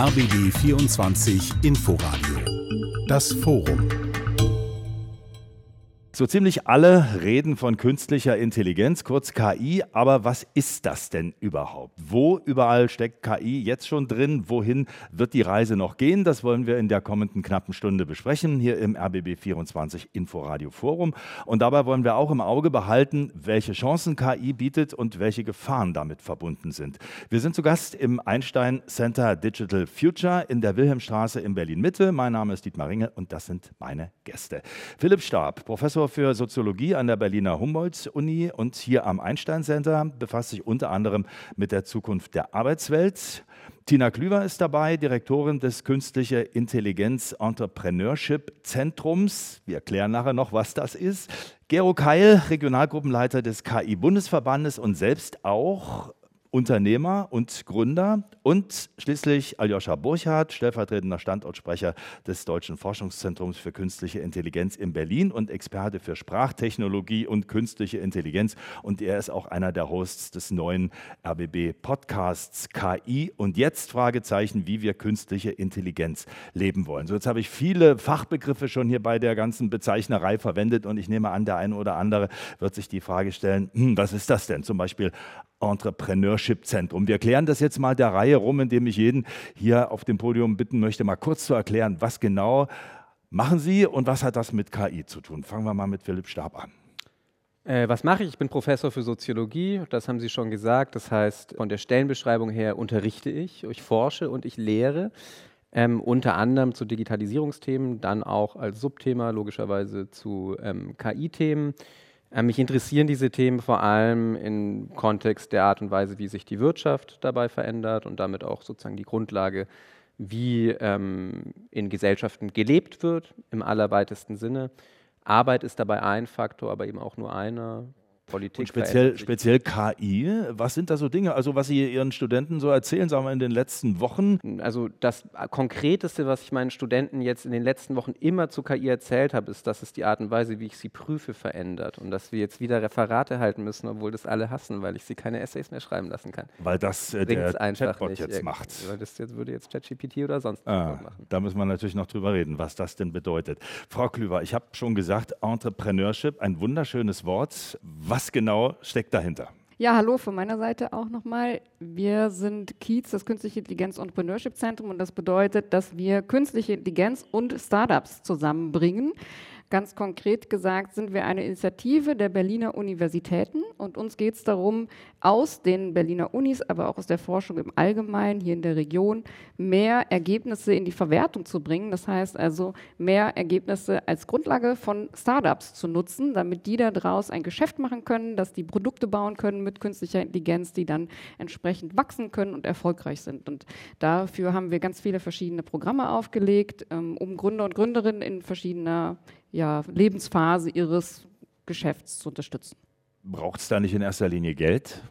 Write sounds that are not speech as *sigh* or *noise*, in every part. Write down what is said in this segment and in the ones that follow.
RBB 24 Inforadio. Das Forum. So ziemlich alle reden von künstlicher Intelligenz, kurz KI, aber was ist das denn überhaupt? Wo überall steckt KI jetzt schon drin? Wohin wird die Reise noch gehen? Das wollen wir in der kommenden knappen Stunde besprechen, hier im RBB 24 Inforadio Forum. Und dabei wollen wir auch im Auge behalten, welche Chancen KI bietet und welche Gefahren damit verbunden sind. Wir sind zu Gast im Einstein Center Digital Future in der Wilhelmstraße in Berlin Mitte. Mein Name ist Dietmar Ringe und das sind meine Gäste. Philipp Stab, Professor für Soziologie an der Berliner Humboldt-Uni und hier am Einstein Center, befasst sich unter anderem mit der Zukunft der Arbeitswelt. Tina Klüver ist dabei, Direktorin des Künstliche Intelligenz Entrepreneurship Zentrums. Wir erklären nachher noch, was das ist. Gero Keil, Regionalgruppenleiter des KI-Bundesverbandes und selbst auch Unternehmer und Gründer und schließlich Aljoscha Burchardt, stellvertretender Standortsprecher des Deutschen Forschungszentrums für künstliche Intelligenz in Berlin und Experte für Sprachtechnologie und künstliche Intelligenz. Und er ist auch einer der Hosts des neuen RBB Podcasts KI und jetzt Fragezeichen, wie wir künstliche Intelligenz leben wollen. So, jetzt habe ich viele Fachbegriffe schon hier bei der ganzen Bezeichnerei verwendet und ich nehme an, der eine oder andere wird sich die Frage stellen, hm, was ist das denn? Zum Beispiel Entrepreneurship-Zentrum. Wir erklären das jetzt mal der Reihe rum, indem ich jeden hier auf dem Podium bitten möchte, mal kurz zu erklären, was genau machen Sie und was hat das mit KI zu tun. Fangen wir mal mit Philipp Stab an. Äh, was mache ich? Ich bin Professor für Soziologie, das haben Sie schon gesagt. Das heißt, von der Stellenbeschreibung her unterrichte ich, ich forsche und ich lehre. Ähm, unter anderem zu Digitalisierungsthemen, dann auch als Subthema logischerweise zu ähm, KI-Themen. Äh, mich interessieren diese Themen vor allem im Kontext der Art und Weise, wie sich die Wirtschaft dabei verändert und damit auch sozusagen die Grundlage, wie ähm, in Gesellschaften gelebt wird, im allerweitesten Sinne. Arbeit ist dabei ein Faktor, aber eben auch nur einer. Politik. Und speziell, speziell KI, was sind da so Dinge, also was Sie Ihren Studenten so erzählen, sagen wir in den letzten Wochen? Also das Konkreteste, was ich meinen Studenten jetzt in den letzten Wochen immer zu KI erzählt habe, ist, dass es die Art und Weise, wie ich sie prüfe, verändert und dass wir jetzt wieder Referate halten müssen, obwohl das alle hassen, weil ich sie keine Essays mehr schreiben lassen kann. Weil das äh, der Chatbot nicht. jetzt macht. Das jetzt würde jetzt ChatGPT oder sonst ah, machen. Da müssen wir natürlich noch drüber reden, was das denn bedeutet. Frau Klüver, ich habe schon gesagt, Entrepreneurship, ein wunderschönes Wort. Was was genau steckt dahinter? Ja, hallo von meiner Seite auch nochmal. Wir sind Kiez, das Künstliche Intelligenz Entrepreneurship Zentrum und das bedeutet, dass wir künstliche Intelligenz und Startups zusammenbringen. Ganz konkret gesagt sind wir eine Initiative der Berliner Universitäten und uns geht es darum, aus den Berliner Unis, aber auch aus der Forschung im Allgemeinen hier in der Region mehr Ergebnisse in die Verwertung zu bringen. Das heißt also mehr Ergebnisse als Grundlage von Startups zu nutzen, damit die daraus ein Geschäft machen können, dass die Produkte bauen können mit künstlicher Intelligenz, die dann entsprechend wachsen können und erfolgreich sind. Und dafür haben wir ganz viele verschiedene Programme aufgelegt, ähm, um Gründer und Gründerinnen in verschiedener ja, Lebensphase ihres Geschäfts zu unterstützen. Braucht es da nicht in erster Linie Geld?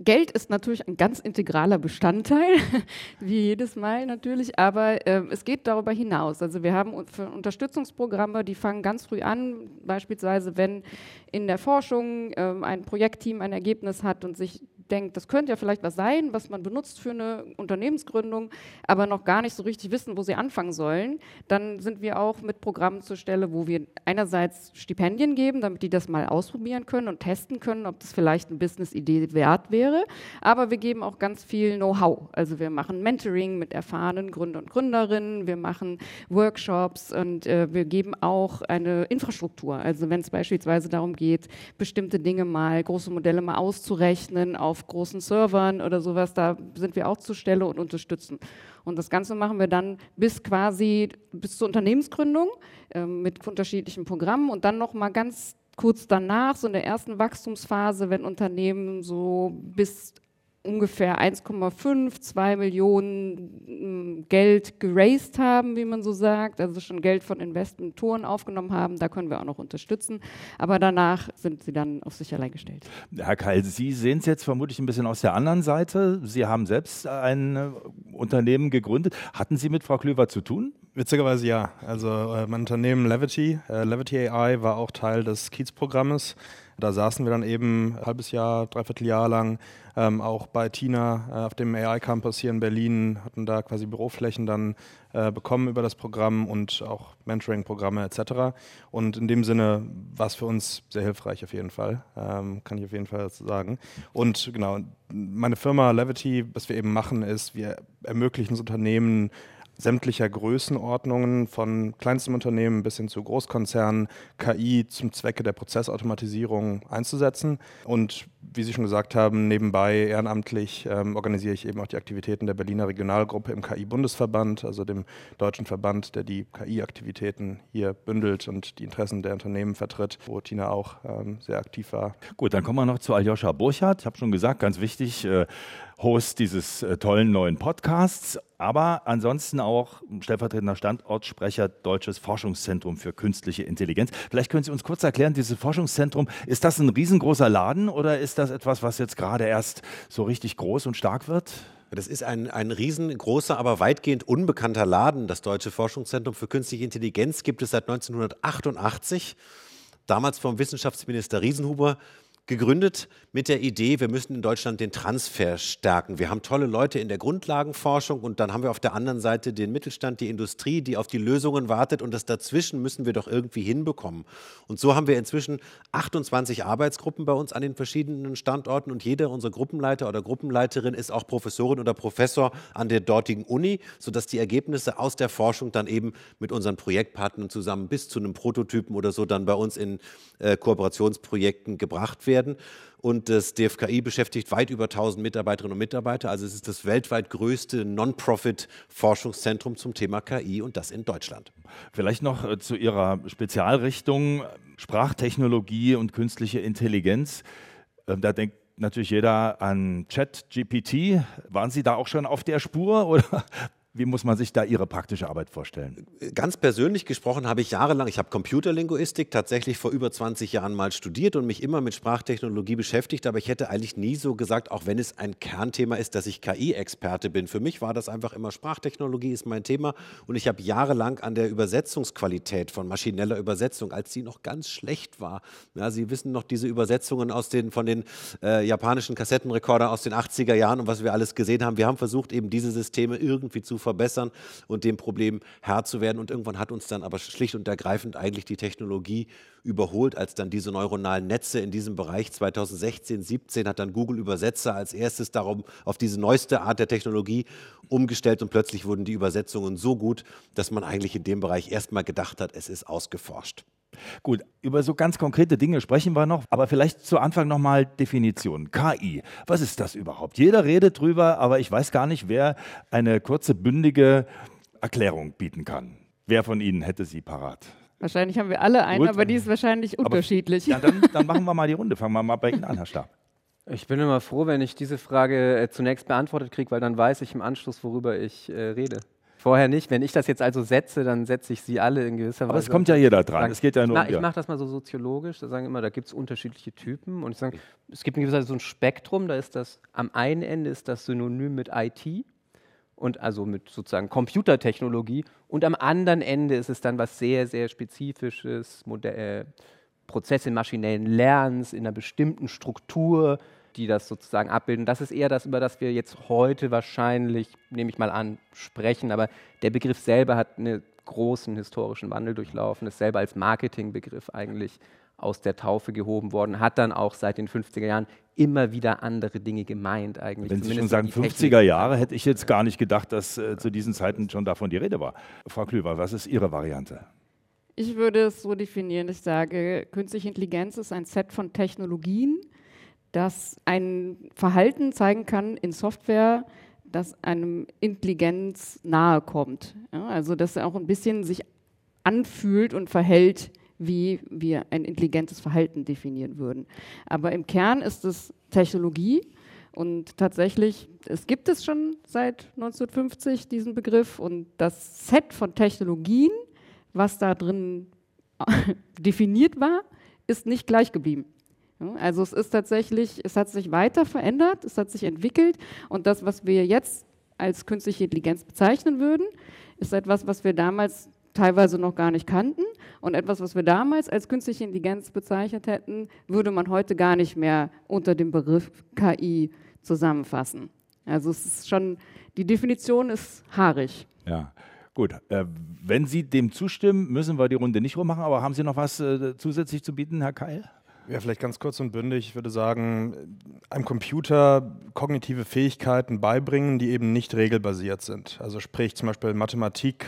Geld ist natürlich ein ganz integraler Bestandteil, *laughs* wie jedes Mal natürlich, aber äh, es geht darüber hinaus. Also wir haben Unterstützungsprogramme, die fangen ganz früh an, beispielsweise wenn in der Forschung äh, ein Projektteam ein Ergebnis hat und sich denkt, das könnte ja vielleicht was sein, was man benutzt für eine Unternehmensgründung, aber noch gar nicht so richtig wissen, wo sie anfangen sollen, dann sind wir auch mit Programmen zur Stelle, wo wir einerseits Stipendien geben, damit die das mal ausprobieren können und testen können, ob das vielleicht eine Business-Idee wert wäre. Aber wir geben auch ganz viel Know-how. Also wir machen Mentoring mit erfahrenen Gründer und Gründerinnen, wir machen Workshops und äh, wir geben auch eine Infrastruktur. Also wenn es beispielsweise darum geht, bestimmte Dinge mal, große Modelle mal auszurechnen auf auf großen Servern oder sowas, da sind wir auch zur Stelle und unterstützen. Und das Ganze machen wir dann bis quasi bis zur Unternehmensgründung äh, mit unterschiedlichen Programmen und dann noch mal ganz kurz danach, so in der ersten Wachstumsphase, wenn Unternehmen so bis ungefähr 1,5, 2 Millionen mm, Geld geraced haben, wie man so sagt, also schon Geld von Investoren aufgenommen haben, da können wir auch noch unterstützen. Aber danach sind sie dann auf sich allein gestellt. Herr Keil, Sie sehen es jetzt vermutlich ein bisschen aus der anderen Seite. Sie haben selbst ein äh, Unternehmen gegründet. Hatten Sie mit Frau Klöver zu tun? Witzigerweise ja. Also äh, mein Unternehmen Levity, äh, Levity AI war auch Teil des Kiez-Programmes Da saßen wir dann eben ein halbes Jahr, dreiviertel Jahr lang ähm, auch bei Tina äh, auf dem AI Campus hier in Berlin, hatten da quasi Büroflächen dann äh, bekommen über das Programm und auch Mentoring-Programme etc. Und in dem Sinne war es für uns sehr hilfreich auf jeden Fall, ähm, kann ich auf jeden Fall sagen. Und genau, meine Firma Levity, was wir eben machen, ist, wir ermöglichen es Unternehmen, sämtlicher Größenordnungen, von kleinstem Unternehmen bis hin zu Großkonzernen, KI zum Zwecke der Prozessautomatisierung einzusetzen. Und wie Sie schon gesagt haben, nebenbei ehrenamtlich ähm, organisiere ich eben auch die Aktivitäten der Berliner Regionalgruppe im KI-Bundesverband, also dem deutschen Verband, der die KI-Aktivitäten hier bündelt und die Interessen der Unternehmen vertritt, wo Tina auch ähm, sehr aktiv war. Gut, dann kommen wir noch zu Aljoscha Burchardt. Ich habe schon gesagt, ganz wichtig, äh, Host dieses äh, tollen neuen Podcasts, aber ansonsten auch stellvertretender Standortsprecher Deutsches Forschungszentrum für künstliche Intelligenz. Vielleicht können Sie uns kurz erklären, dieses Forschungszentrum, ist das ein riesengroßer Laden oder ist das etwas, was jetzt gerade erst so richtig groß und stark wird? Das ist ein, ein riesengroßer, aber weitgehend unbekannter Laden. Das Deutsche Forschungszentrum für künstliche Intelligenz gibt es seit 1988 damals vom Wissenschaftsminister Riesenhuber gegründet mit der Idee, wir müssen in Deutschland den Transfer stärken. Wir haben tolle Leute in der Grundlagenforschung und dann haben wir auf der anderen Seite den Mittelstand, die Industrie, die auf die Lösungen wartet und das dazwischen müssen wir doch irgendwie hinbekommen. Und so haben wir inzwischen 28 Arbeitsgruppen bei uns an den verschiedenen Standorten und jeder unserer Gruppenleiter oder Gruppenleiterin ist auch Professorin oder Professor an der dortigen Uni, sodass die Ergebnisse aus der Forschung dann eben mit unseren Projektpartnern zusammen bis zu einem Prototypen oder so dann bei uns in äh, Kooperationsprojekten gebracht werden werden. Und das DFKI beschäftigt weit über 1000 Mitarbeiterinnen und Mitarbeiter. Also es ist das weltweit größte Non-Profit-Forschungszentrum zum Thema KI und das in Deutschland. Vielleicht noch äh, zu Ihrer Spezialrichtung Sprachtechnologie und künstliche Intelligenz. Ähm, da denkt natürlich jeder an ChatGPT. Waren Sie da auch schon auf der Spur oder wie muss man sich da Ihre praktische Arbeit vorstellen? Ganz persönlich gesprochen habe ich jahrelang, ich habe Computerlinguistik tatsächlich vor über 20 Jahren mal studiert und mich immer mit Sprachtechnologie beschäftigt, aber ich hätte eigentlich nie so gesagt, auch wenn es ein Kernthema ist, dass ich KI-Experte bin. Für mich war das einfach immer Sprachtechnologie ist mein Thema und ich habe jahrelang an der Übersetzungsqualität von maschineller Übersetzung, als sie noch ganz schlecht war. Ja, Sie wissen noch diese Übersetzungen aus den, von den äh, japanischen Kassettenrekordern aus den 80er Jahren und was wir alles gesehen haben. Wir haben versucht, eben diese Systeme irgendwie zu verbessern und dem Problem Herr zu werden. Und irgendwann hat uns dann aber schlicht und ergreifend eigentlich die Technologie überholt, als dann diese neuronalen Netze in diesem Bereich 2016, 17 hat dann Google Übersetzer als erstes darum auf diese neueste Art der Technologie umgestellt und plötzlich wurden die Übersetzungen so gut, dass man eigentlich in dem Bereich erstmal gedacht hat, es ist ausgeforscht. Gut, über so ganz konkrete Dinge sprechen wir noch, aber vielleicht zu Anfang nochmal Definition. KI, was ist das überhaupt? Jeder redet drüber, aber ich weiß gar nicht, wer eine kurze, bündige Erklärung bieten kann. Wer von Ihnen hätte sie parat? Wahrscheinlich haben wir alle eine, Gut. aber die ist wahrscheinlich unterschiedlich. Aber, ja, dann, dann, machen wir *laughs* mal die Runde. Fangen wir mal bei Ihnen an, Herr Stab. Ich bin immer froh, wenn ich diese Frage äh, zunächst beantwortet kriege, weil dann weiß ich im Anschluss, worüber ich äh, rede. Vorher nicht. Wenn ich das jetzt also setze, dann setze ich sie alle in gewisser Weise. Aber es kommt ja jeder dran. es geht ja nur na, Ich mache das mal so soziologisch. Da sagen immer, da gibt es unterschiedliche Typen. Und ich sage, es gibt in gewisser Weise so ein Spektrum. Da ist das, am einen Ende ist das synonym mit IT und also mit sozusagen Computertechnologie. Und am anderen Ende ist es dann was sehr, sehr Spezifisches, Modell, äh, Prozesse maschinellen Lernens in einer bestimmten Struktur, die das sozusagen abbilden. Das ist eher das, über das wir jetzt heute wahrscheinlich, nehme ich mal an, sprechen. Aber der Begriff selber hat einen großen historischen Wandel durchlaufen, ist selber als Marketingbegriff eigentlich aus der Taufe gehoben worden, hat dann auch seit den 50er Jahren immer wieder andere Dinge gemeint eigentlich. Wenn Sie schon sagen 50er Jahre, hätte ich jetzt gar nicht gedacht, dass äh, zu diesen Zeiten schon davon die Rede war. Frau Klüver, was ist Ihre Variante? Ich würde es so definieren, ich sage, künstliche Intelligenz ist ein Set von Technologien, das ein Verhalten zeigen kann in Software, das einem Intelligenz nahe kommt. Ja, also dass er auch ein bisschen sich anfühlt und verhält, wie wir ein intelligentes Verhalten definieren würden. Aber im Kern ist es Technologie und tatsächlich, es gibt es schon seit 1950 diesen Begriff und das Set von Technologien, was da drin *laughs* definiert war, ist nicht gleich geblieben. Also es ist tatsächlich, es hat sich weiter verändert, es hat sich entwickelt und das, was wir jetzt als künstliche Intelligenz bezeichnen würden, ist etwas, was wir damals teilweise noch gar nicht kannten Und etwas, was wir damals als künstliche Intelligenz bezeichnet hätten, würde man heute gar nicht mehr unter dem Begriff KI zusammenfassen. Also es ist schon, die Definition ist haarig. Ja. Gut, äh, wenn Sie dem zustimmen, müssen wir die Runde nicht rummachen, aber haben Sie noch was äh, zusätzlich zu bieten, Herr Keil? Ja, vielleicht ganz kurz und bündig. Ich würde sagen, einem Computer kognitive Fähigkeiten beibringen, die eben nicht regelbasiert sind. Also sprich zum Beispiel Mathematik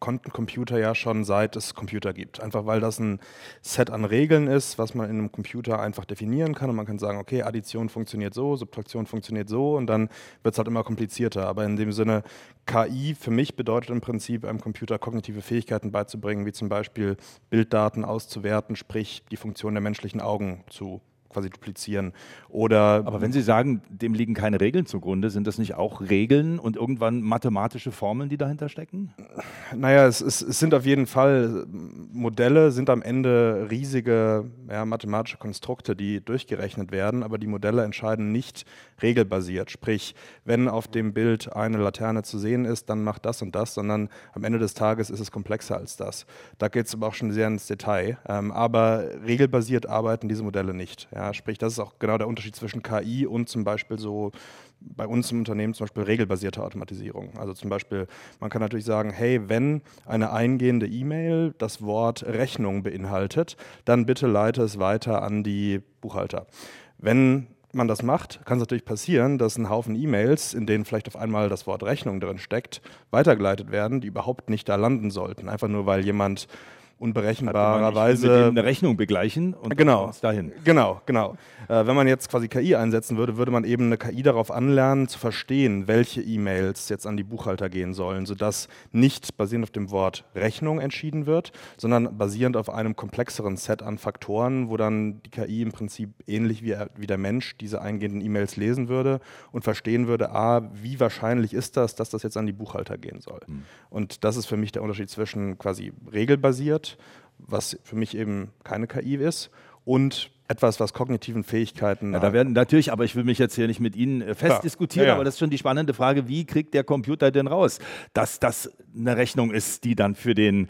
konnten Computer ja schon seit es Computer gibt. Einfach weil das ein Set an Regeln ist, was man in einem Computer einfach definieren kann und man kann sagen, okay, Addition funktioniert so, Subtraktion funktioniert so und dann wird es halt immer komplizierter. Aber in dem Sinne, KI für mich bedeutet im Prinzip, einem Computer kognitive Fähigkeiten beizubringen, wie zum Beispiel Bilddaten auszuwerten, sprich die Funktion der menschlichen Augen Augen zu quasi duplizieren. Oder Aber wenn Sie sagen, dem liegen keine Regeln zugrunde, sind das nicht auch Regeln und irgendwann mathematische Formeln, die dahinter stecken? Naja, es, es, es sind auf jeden Fall Modelle, sind am Ende riesige ja, mathematische Konstrukte, die durchgerechnet werden, aber die Modelle entscheiden nicht regelbasiert. Sprich, wenn auf dem Bild eine Laterne zu sehen ist, dann macht das und das, sondern am Ende des Tages ist es komplexer als das. Da geht es aber auch schon sehr ins Detail. Ähm, aber regelbasiert arbeiten diese Modelle nicht. Ja, sprich, das ist auch genau der Unterschied zwischen KI und zum Beispiel so bei uns im Unternehmen zum Beispiel regelbasierte Automatisierung. Also zum Beispiel, man kann natürlich sagen, hey, wenn eine eingehende E-Mail das Wort Rechnung beinhaltet, dann bitte leite es weiter an die Buchhalter. Wenn man das macht, kann es natürlich passieren, dass ein Haufen E-Mails, in denen vielleicht auf einmal das Wort Rechnung drin steckt, weitergeleitet werden, die überhaupt nicht da landen sollten. Einfach nur, weil jemand unberechenbarerweise eine Rechnung begleichen und genau, dahin. Genau, genau. Äh, wenn man jetzt quasi KI einsetzen würde, würde man eben eine KI darauf anlernen, zu verstehen, welche E-Mails jetzt an die Buchhalter gehen sollen, sodass nicht basierend auf dem Wort Rechnung entschieden wird, sondern basierend auf einem komplexeren Set an Faktoren, wo dann die KI im Prinzip ähnlich wie, wie der Mensch diese eingehenden E-Mails lesen würde und verstehen würde, a, wie wahrscheinlich ist das, dass das jetzt an die Buchhalter gehen soll. Mhm. Und das ist für mich der Unterschied zwischen quasi regelbasiert, was für mich eben keine KI ist, und etwas, was kognitiven Fähigkeiten. Ja, da werden natürlich, aber ich will mich jetzt hier nicht mit Ihnen äh, festdiskutieren, ja, ja. aber das ist schon die spannende Frage, wie kriegt der Computer denn raus, dass das eine Rechnung ist, die dann für den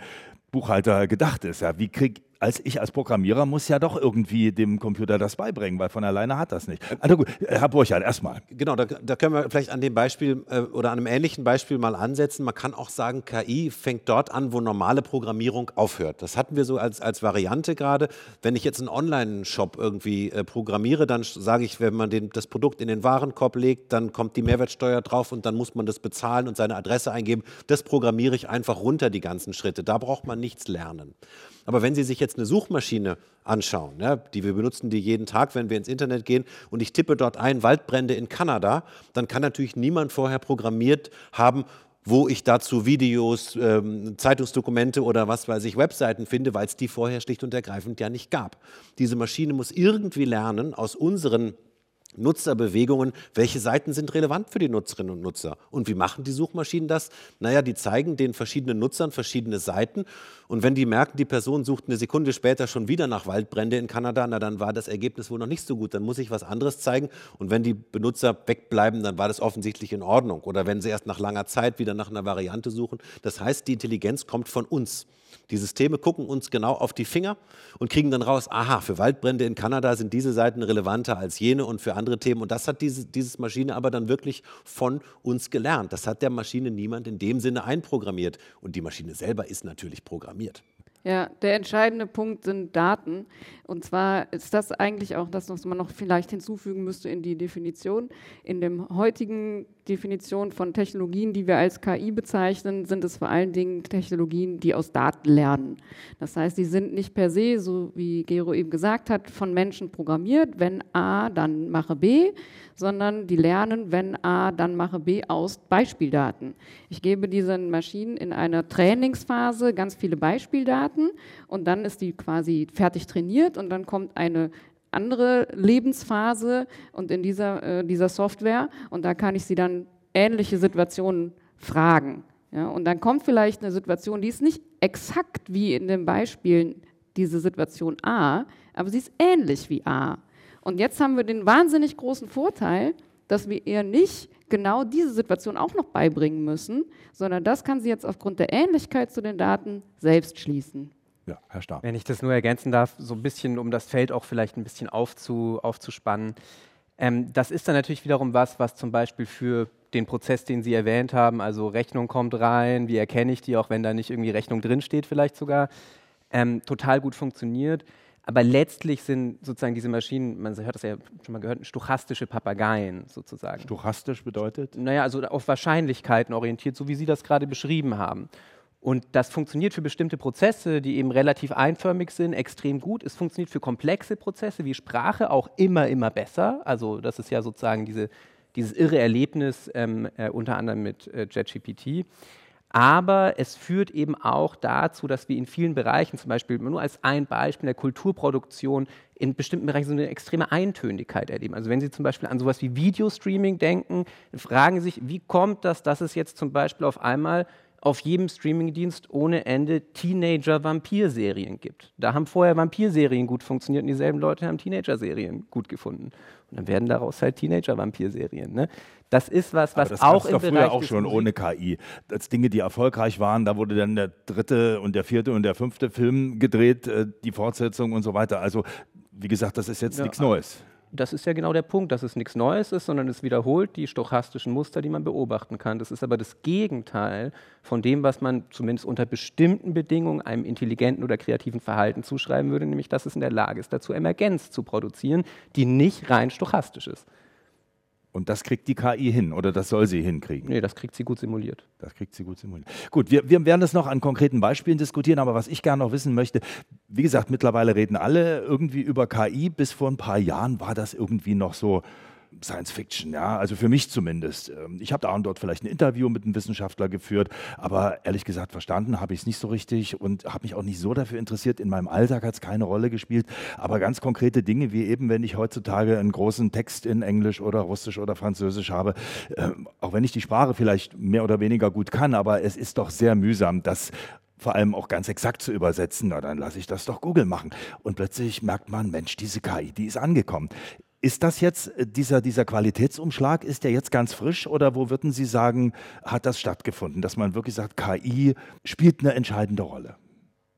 Buchhalter gedacht ist. Ja, wie kriege als ich als Programmierer muss ja doch irgendwie dem Computer das beibringen, weil von alleine hat das nicht. Also gut, äh, Herr Burchardt, erstmal. Genau, da, da, können wir vielleicht an dem Beispiel äh, oder an einem ähnlichen Beispiel mal ansetzen. Man kann auch sagen, KI fängt dort an, wo normale Programmierung aufhört. Das hatten wir so als, als Variante gerade. Wenn ich jetzt einen Online-Shop irgendwie äh, programmiere, dann sage ich, wenn man den, das Produkt in den Warenkorb legt, dann kommt die Mehrwertsteuer drauf und dann muss man das bezahlen und seine Adresse eingeben. Das programmiere ich einfach runter, die ganzen Schritte. Da braucht man nichts lernen. Aber wenn Sie sich jetzt eine Suchmaschine anschauen, ja, die wir benutzen die jeden Tag, wenn wir ins Internet gehen und ich tippe dort ein Waldbrände in Kanada, dann kann natürlich niemand vorher programmiert haben, wo ich dazu Videos, ähm, Zeitungsdokumente oder was weiß ich, Webseiten finde, weil es die vorher schlicht und ergreifend ja nicht gab. Diese Maschine muss irgendwie lernen aus unseren Nutzerbewegungen, welche Seiten sind relevant für die Nutzerinnen und Nutzer. Und wie machen die Suchmaschinen das? Naja, die zeigen den verschiedenen Nutzern verschiedene Seiten. Und wenn die merken, die Person sucht eine Sekunde später schon wieder nach Waldbrände in Kanada, na dann war das Ergebnis wohl noch nicht so gut. Dann muss ich was anderes zeigen. Und wenn die Benutzer wegbleiben, dann war das offensichtlich in Ordnung. Oder wenn sie erst nach langer Zeit wieder nach einer Variante suchen. Das heißt, die Intelligenz kommt von uns. Die Systeme gucken uns genau auf die Finger und kriegen dann raus, aha, für Waldbrände in Kanada sind diese Seiten relevanter als jene und für andere Themen. Und das hat diese dieses Maschine aber dann wirklich von uns gelernt. Das hat der Maschine niemand in dem Sinne einprogrammiert. Und die Maschine selber ist natürlich programmiert. Ja, der entscheidende Punkt sind Daten. Und zwar ist das eigentlich auch das, was man noch vielleicht hinzufügen müsste in die Definition. In dem heutigen Definition von Technologien, die wir als KI bezeichnen, sind es vor allen Dingen Technologien, die aus Daten lernen. Das heißt, die sind nicht per se, so wie Gero eben gesagt hat, von Menschen programmiert. Wenn A, dann mache B, sondern die lernen, wenn A, dann mache B aus Beispieldaten. Ich gebe diesen Maschinen in einer Trainingsphase ganz viele Beispieldaten und dann ist die quasi fertig trainiert und dann kommt eine andere Lebensphase und in dieser, äh, dieser Software und da kann ich sie dann ähnliche Situationen fragen. Ja, und dann kommt vielleicht eine Situation, die ist nicht exakt wie in den Beispielen diese Situation A, aber sie ist ähnlich wie A. Und jetzt haben wir den wahnsinnig großen Vorteil, dass wir ihr nicht genau diese Situation auch noch beibringen müssen, sondern das kann sie jetzt aufgrund der Ähnlichkeit zu den Daten selbst schließen. Ja, Herr Starr. Wenn ich das nur ergänzen darf, so ein bisschen, um das Feld auch vielleicht ein bisschen aufzu, aufzuspannen. Ähm, das ist dann natürlich wiederum was, was zum Beispiel für den Prozess, den Sie erwähnt haben, also Rechnung kommt rein, wie erkenne ich die, auch wenn da nicht irgendwie Rechnung drinsteht vielleicht sogar, ähm, total gut funktioniert. Aber letztlich sind sozusagen diese Maschinen, man hört das ja schon mal gehört, stochastische Papageien sozusagen. Stochastisch bedeutet? Naja, also auf Wahrscheinlichkeiten orientiert, so wie Sie das gerade beschrieben haben. Und das funktioniert für bestimmte Prozesse, die eben relativ einförmig sind, extrem gut. Es funktioniert für komplexe Prozesse wie Sprache auch immer, immer besser. Also das ist ja sozusagen diese, dieses irre Erlebnis ähm, äh, unter anderem mit äh, JetGPT. Aber es führt eben auch dazu, dass wir in vielen Bereichen, zum Beispiel nur als ein Beispiel der Kulturproduktion, in bestimmten Bereichen so eine extreme Eintönigkeit erleben. Also wenn Sie zum Beispiel an sowas wie Videostreaming denken, fragen Sie sich, wie kommt das, dass es jetzt zum Beispiel auf einmal auf jedem Streamingdienst ohne Ende Teenager-Vampir-Serien gibt. Da haben vorher Vampir-Serien gut funktioniert und dieselben Leute haben Teenager-Serien gut gefunden. Und dann werden daraus halt Teenager-Vampir-Serien. Ne? Das ist was, was das auch im Bereich früher auch schon ohne KI. Als Dinge, die erfolgreich waren, da wurde dann der dritte und der vierte und der fünfte Film gedreht, äh, die Fortsetzung und so weiter. Also wie gesagt, das ist jetzt ja, nichts Neues das ist ja genau der Punkt, dass es nichts Neues ist, sondern es wiederholt die stochastischen Muster, die man beobachten kann. Das ist aber das Gegenteil von dem, was man zumindest unter bestimmten Bedingungen einem intelligenten oder kreativen Verhalten zuschreiben würde, nämlich dass es in der Lage ist, dazu Emergenz zu produzieren, die nicht rein stochastisch ist. Und das kriegt die KI hin oder das soll sie hinkriegen? Nee, das kriegt sie gut simuliert. Das kriegt sie gut simuliert. Gut, wir, wir werden das noch an konkreten Beispielen diskutieren, aber was ich gerne noch wissen möchte, wie gesagt, mittlerweile reden alle irgendwie über KI. Bis vor ein paar Jahren war das irgendwie noch so, Science Fiction, ja, also für mich zumindest. Ähm, ich habe da und dort vielleicht ein Interview mit einem Wissenschaftler geführt, aber ehrlich gesagt verstanden habe ich es nicht so richtig und habe mich auch nicht so dafür interessiert. In meinem Alltag hat es keine Rolle gespielt, aber ganz konkrete Dinge wie eben, wenn ich heutzutage einen großen Text in Englisch oder Russisch oder Französisch habe, äh, auch wenn ich die Sprache vielleicht mehr oder weniger gut kann, aber es ist doch sehr mühsam, das vor allem auch ganz exakt zu übersetzen, na dann lasse ich das doch Google machen. Und plötzlich merkt man, Mensch, diese KI, die ist angekommen. Ist das jetzt, äh, dieser, dieser Qualitätsumschlag, ist der jetzt ganz frisch oder wo würden Sie sagen, hat das stattgefunden, dass man wirklich sagt, KI spielt eine entscheidende Rolle?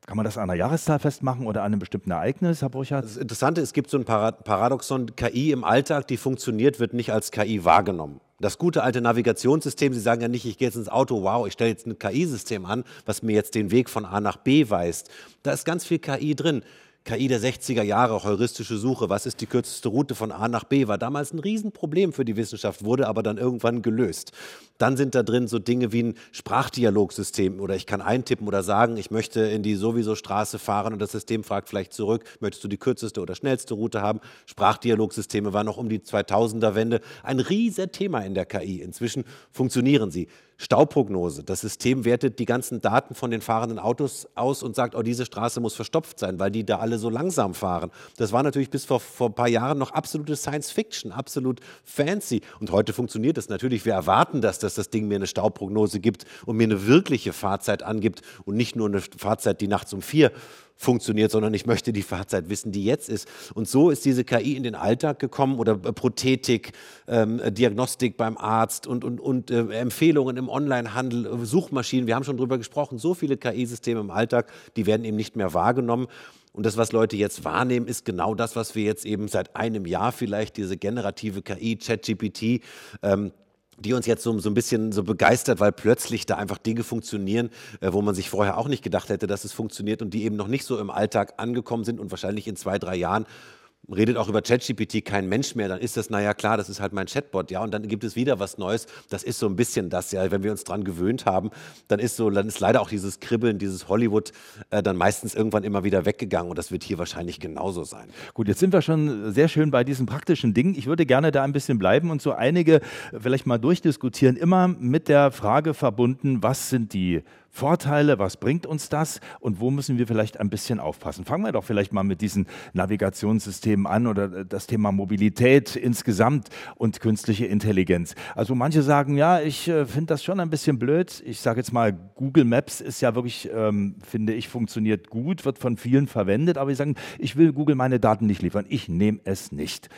Kann man das an einer Jahreszahl festmachen oder an einem bestimmten Ereignis, Herr Burchardt? Das Interessante, es gibt so ein Paradoxon, KI im Alltag, die funktioniert, wird nicht als KI wahrgenommen. Das gute alte Navigationssystem, Sie sagen ja nicht, ich gehe jetzt ins Auto, wow, ich stelle jetzt ein KI-System an, was mir jetzt den Weg von A nach B weist. Da ist ganz viel KI drin. KI der 60er Jahre, heuristische Suche, was ist die kürzeste Route von A nach B, war damals ein Riesenproblem für die Wissenschaft, wurde aber dann irgendwann gelöst. Dann sind da drin so Dinge wie ein Sprachdialogsystem oder ich kann eintippen oder sagen, ich möchte in die sowieso Straße fahren und das System fragt vielleicht zurück, möchtest du die kürzeste oder schnellste Route haben? Sprachdialogsysteme waren noch um die 2000er Wende ein riesiges Thema in der KI. Inzwischen funktionieren sie. Stauprognose. Das System wertet die ganzen Daten von den fahrenden Autos aus und sagt, oh, diese Straße muss verstopft sein, weil die da alle so langsam fahren. Das war natürlich bis vor, vor ein paar Jahren noch absolute Science Fiction, absolut fancy. Und heute funktioniert es natürlich. Wir erwarten das, dass das Ding mir eine Stauprognose gibt und mir eine wirkliche Fahrzeit angibt und nicht nur eine Fahrzeit, die nachts um vier funktioniert, sondern ich möchte die Fahrzeit wissen, die jetzt ist. Und so ist diese KI in den Alltag gekommen oder äh, Prothetik, ähm, äh, Diagnostik beim Arzt und, und, und äh, Empfehlungen im Onlinehandel, äh, Suchmaschinen. Wir haben schon drüber gesprochen, so viele KI-Systeme im Alltag, die werden eben nicht mehr wahrgenommen. Und das, was Leute jetzt wahrnehmen, ist genau das, was wir jetzt eben seit einem Jahr vielleicht, diese generative KI, ChatGPT, ähm, die uns jetzt so, so ein bisschen so begeistert, weil plötzlich da einfach Dinge funktionieren, äh, wo man sich vorher auch nicht gedacht hätte, dass es funktioniert und die eben noch nicht so im Alltag angekommen sind und wahrscheinlich in zwei, drei Jahren redet auch über ChatGPT kein Mensch mehr, dann ist das, naja klar, das ist halt mein Chatbot, ja, und dann gibt es wieder was Neues. Das ist so ein bisschen das, ja, wenn wir uns dran gewöhnt haben, dann ist so, dann ist leider auch dieses Kribbeln, dieses Hollywood äh, dann meistens irgendwann immer wieder weggegangen und das wird hier wahrscheinlich genauso sein. Gut, jetzt sind wir schon sehr schön bei diesen praktischen Dingen. Ich würde gerne da ein bisschen bleiben und so einige vielleicht mal durchdiskutieren, immer mit der Frage verbunden, was sind die Vorteile, was bringt uns das und wo müssen wir vielleicht ein bisschen aufpassen? Fangen wir doch vielleicht mal mit diesen Navigationssystemen an oder äh, das Thema Mobilität insgesamt und künstliche Intelligenz. Also manche sagen, ja, ich äh, finde das schon ein bisschen blöd. Ich sage jetzt mal, Google Maps ist ja wirklich, ähm, finde ich, funktioniert gut, wird von vielen verwendet, aber ich sagen, ich will Google meine Daten nicht liefern. Ich nehme es nicht.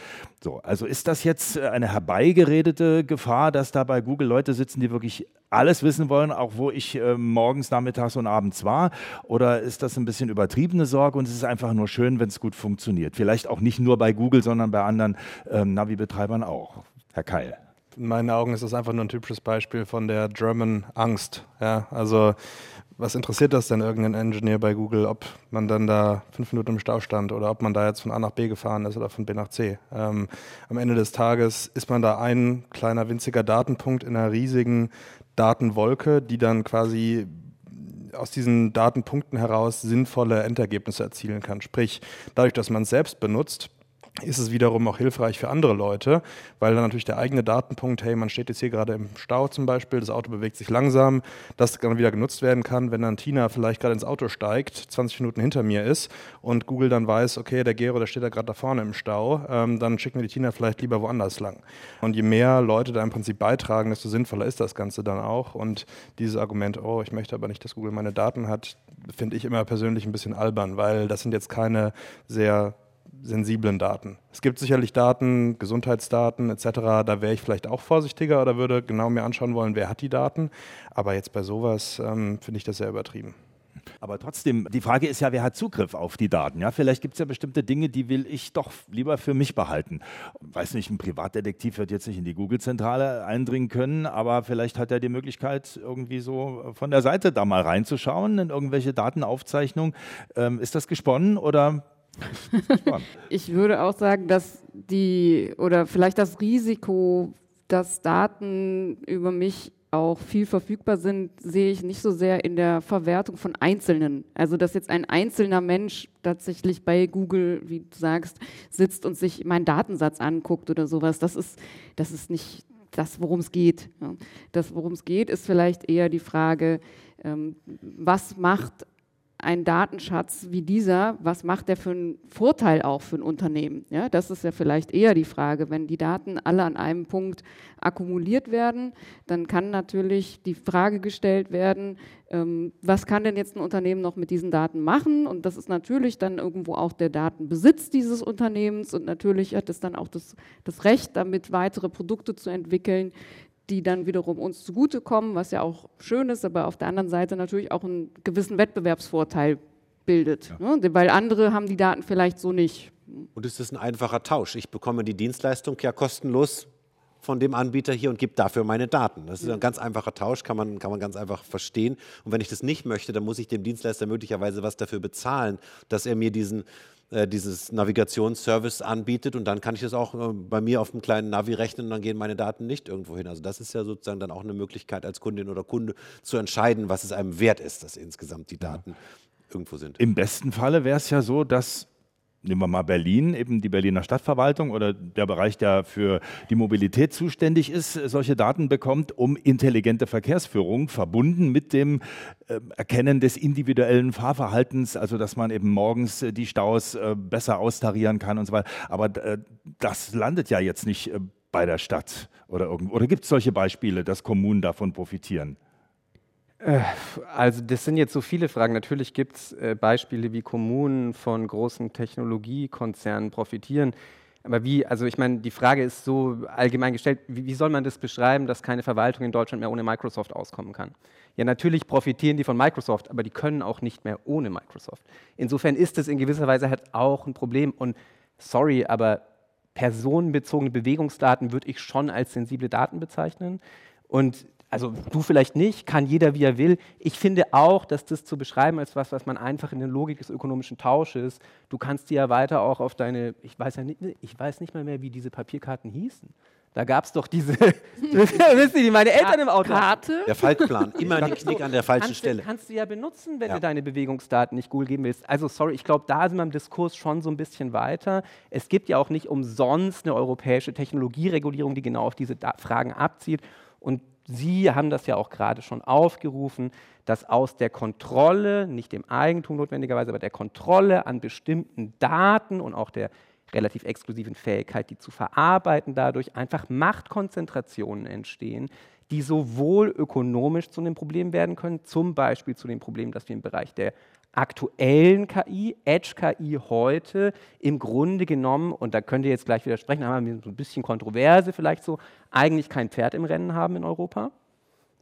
So, also ist das jetzt äh, eine herbeigeredete Gefahr, dass da bei Google Leute sitzen, die wirklich alles wissen wollen, auch wo ich äh, morgens, nachmittags und abends war? Oder ist das ein bisschen übertriebene Sorge und es ist einfach nur schön, wenn es gut funktioniert? Vielleicht auch nicht nur bei Google, sondern bei anderen ähm, Navi-Betreibern auch. Herr Keil. In meinen Augen ist das einfach nur ein typisches Beispiel von der German Angst. Ja, also was interessiert das denn irgendeinen Engineer bei Google, ob man dann da fünf Minuten im Stau stand oder ob man da jetzt von A nach B gefahren ist oder von B nach C? Ähm, am Ende des Tages ist man da ein kleiner winziger Datenpunkt in einer riesigen Datenwolke, die dann quasi aus diesen Datenpunkten heraus sinnvolle Endergebnisse erzielen kann. Sprich, dadurch, dass man es selbst benutzt, ist es wiederum auch hilfreich für andere Leute, weil dann natürlich der eigene Datenpunkt, hey, man steht jetzt hier gerade im Stau zum Beispiel, das Auto bewegt sich langsam, das dann wieder genutzt werden kann, wenn dann Tina vielleicht gerade ins Auto steigt, 20 Minuten hinter mir ist und Google dann weiß, okay, der Gero, der steht da gerade da vorne im Stau, ähm, dann schicken wir die Tina vielleicht lieber woanders lang. Und je mehr Leute da im Prinzip beitragen, desto sinnvoller ist das Ganze dann auch. Und dieses Argument, oh, ich möchte aber nicht, dass Google meine Daten hat, finde ich immer persönlich ein bisschen albern, weil das sind jetzt keine sehr sensiblen Daten. Es gibt sicherlich Daten, Gesundheitsdaten etc., da wäre ich vielleicht auch vorsichtiger oder würde genau mir anschauen wollen, wer hat die Daten. Aber jetzt bei sowas ähm, finde ich das sehr übertrieben. Aber trotzdem, die Frage ist ja, wer hat Zugriff auf die Daten? Ja, vielleicht gibt es ja bestimmte Dinge, die will ich doch lieber für mich behalten. Weiß nicht, ein Privatdetektiv wird jetzt nicht in die Google-Zentrale eindringen können, aber vielleicht hat er die Möglichkeit, irgendwie so von der Seite da mal reinzuschauen in irgendwelche Datenaufzeichnungen. Ähm, ist das gesponnen oder *laughs* ich würde auch sagen, dass die oder vielleicht das Risiko, dass Daten über mich auch viel verfügbar sind, sehe ich nicht so sehr in der Verwertung von Einzelnen. Also, dass jetzt ein einzelner Mensch tatsächlich bei Google, wie du sagst, sitzt und sich meinen Datensatz anguckt oder sowas, das ist, das ist nicht das, worum es geht. Das, worum es geht, ist vielleicht eher die Frage, ähm, was macht ein Datenschatz wie dieser, was macht der für einen Vorteil auch für ein Unternehmen? Ja, das ist ja vielleicht eher die Frage. Wenn die Daten alle an einem Punkt akkumuliert werden, dann kann natürlich die Frage gestellt werden, ähm, was kann denn jetzt ein Unternehmen noch mit diesen Daten machen? Und das ist natürlich dann irgendwo auch der Datenbesitz dieses Unternehmens und natürlich hat es dann auch das, das Recht, damit weitere Produkte zu entwickeln, die dann wiederum uns zugutekommen, was ja auch schön ist, aber auf der anderen Seite natürlich auch einen gewissen Wettbewerbsvorteil bildet, ja. ne? weil andere haben die Daten vielleicht so nicht. Und es ist ein einfacher Tausch. Ich bekomme die Dienstleistung ja kostenlos von dem Anbieter hier und gebe dafür meine Daten. Das ist ein ganz einfacher Tausch, kann man, kann man ganz einfach verstehen. Und wenn ich das nicht möchte, dann muss ich dem Dienstleister möglicherweise was dafür bezahlen, dass er mir diesen äh, dieses Navigationsservice anbietet und dann kann ich das auch äh, bei mir auf dem kleinen Navi rechnen und dann gehen meine Daten nicht irgendwo hin. Also das ist ja sozusagen dann auch eine Möglichkeit als Kundin oder Kunde zu entscheiden, was es einem wert ist, dass insgesamt die Daten ja. irgendwo sind. Im besten Falle wäre es ja so, dass nehmen wir mal Berlin, eben die Berliner Stadtverwaltung oder der Bereich, der für die Mobilität zuständig ist, solche Daten bekommt, um intelligente Verkehrsführung verbunden mit dem äh, Erkennen des individuellen Fahrverhaltens, also dass man eben morgens äh, die Staus äh, besser austarieren kann und so weiter. Aber äh, das landet ja jetzt nicht äh, bei der Stadt oder irgendwo. Oder gibt es solche Beispiele, dass Kommunen davon profitieren? Äh, also das sind jetzt so viele Fragen. Natürlich gibt es äh, Beispiele, wie Kommunen von großen Technologiekonzernen profitieren. Aber wie, also ich meine, die Frage ist so allgemein gestellt, wie, wie, soll man das beschreiben, dass keine Verwaltung in Deutschland mehr ohne Microsoft auskommen kann? Ja, natürlich profitieren die von Microsoft, aber die können auch nicht mehr ohne Microsoft. Insofern ist es in gewisser Weise halt auch ein Problem. Und sorry, aber personenbezogene Bewegungsdaten würde ich schon als sensible Daten bezeichnen. Und also du vielleicht nicht, kann jeder wie er will. Ich finde auch, dass das zu beschreiben als was, was man einfach in der Logik des ökonomischen Tausches, du kannst die ja weiter auch auf deine, ich weiß ja nicht, ich weiß nicht mal mehr, wie diese Papierkarten hießen. Da gab es doch diese, *laughs* wissen Sie, meine Eltern im Auto. Karte? Der Faltplan, immer den Knick an der falschen kannst Stelle. Du, kannst du ja benutzen, wenn ja. du deine Bewegungsdaten nicht Google geben willst. Also sorry, ich glaube, da sind wir im Diskurs schon so ein bisschen weiter. Es gibt ja auch nicht umsonst eine europäische Technologieregulierung, die genau auf diese da Fragen abzielt. Und Sie haben das ja auch gerade schon aufgerufen, dass aus der Kontrolle, nicht dem Eigentum notwendigerweise, aber der Kontrolle an bestimmten Daten und auch der relativ exklusiven Fähigkeit, die zu verarbeiten, dadurch einfach Machtkonzentrationen entstehen, die sowohl ökonomisch zu einem Problem werden können, zum Beispiel zu dem Problem, dass wir im Bereich der aktuellen KI, Edge-KI heute im Grunde genommen, und da könnt ihr jetzt gleich widersprechen, haben wir so ein bisschen Kontroverse vielleicht so, eigentlich kein Pferd im Rennen haben in Europa.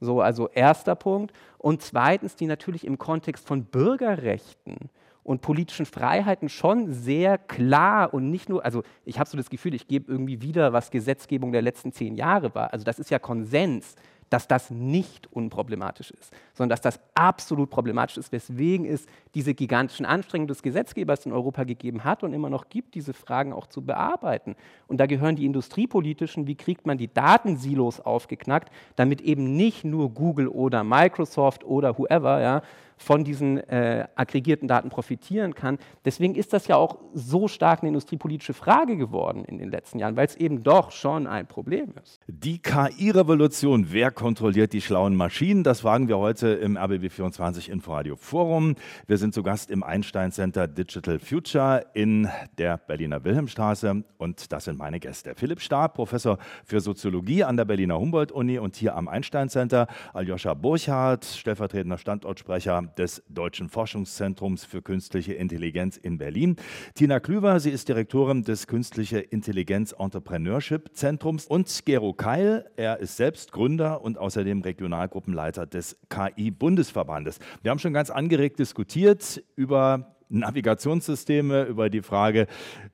So, also erster Punkt. Und zweitens, die natürlich im Kontext von Bürgerrechten und politischen Freiheiten schon sehr klar und nicht nur, also ich habe so das Gefühl, ich gebe irgendwie wieder, was Gesetzgebung der letzten zehn Jahre war. Also das ist ja Konsens dass das nicht unproblematisch ist, sondern dass das absolut problematisch ist, weswegen es diese gigantischen Anstrengungen des Gesetzgebers in Europa gegeben hat und immer noch gibt, diese Fragen auch zu bearbeiten. Und da gehören die industriepolitischen, wie kriegt man die Datensilos aufgeknackt, damit eben nicht nur Google oder Microsoft oder whoever ja, von diesen äh, aggregierten Daten profitieren kann. Deswegen ist das ja auch so stark eine industriepolitische Frage geworden in den letzten Jahren, weil es eben doch schon ein Problem ist. Die KI-Revolution, wer kontrolliert die schlauen Maschinen? Das fragen wir heute im RBB24 Inforadio Forum. Wir sind zu Gast im Einstein Center Digital Future in der Berliner Wilhelmstraße und das sind meine Gäste. Philipp Stab, Professor für Soziologie an der Berliner Humboldt-Uni und hier am Einstein Center. Aljoscha Burchardt, stellvertretender Standortsprecher des Deutschen Forschungszentrums für künstliche Intelligenz in Berlin. Tina Klüver, sie ist Direktorin des Künstliche Intelligenz Entrepreneurship Zentrums und Gero Keil, er ist selbst Gründer und außerdem Regionalgruppenleiter des KI-Bundesverbandes. Wir haben schon ganz angeregt diskutiert über Navigationssysteme, über die Frage,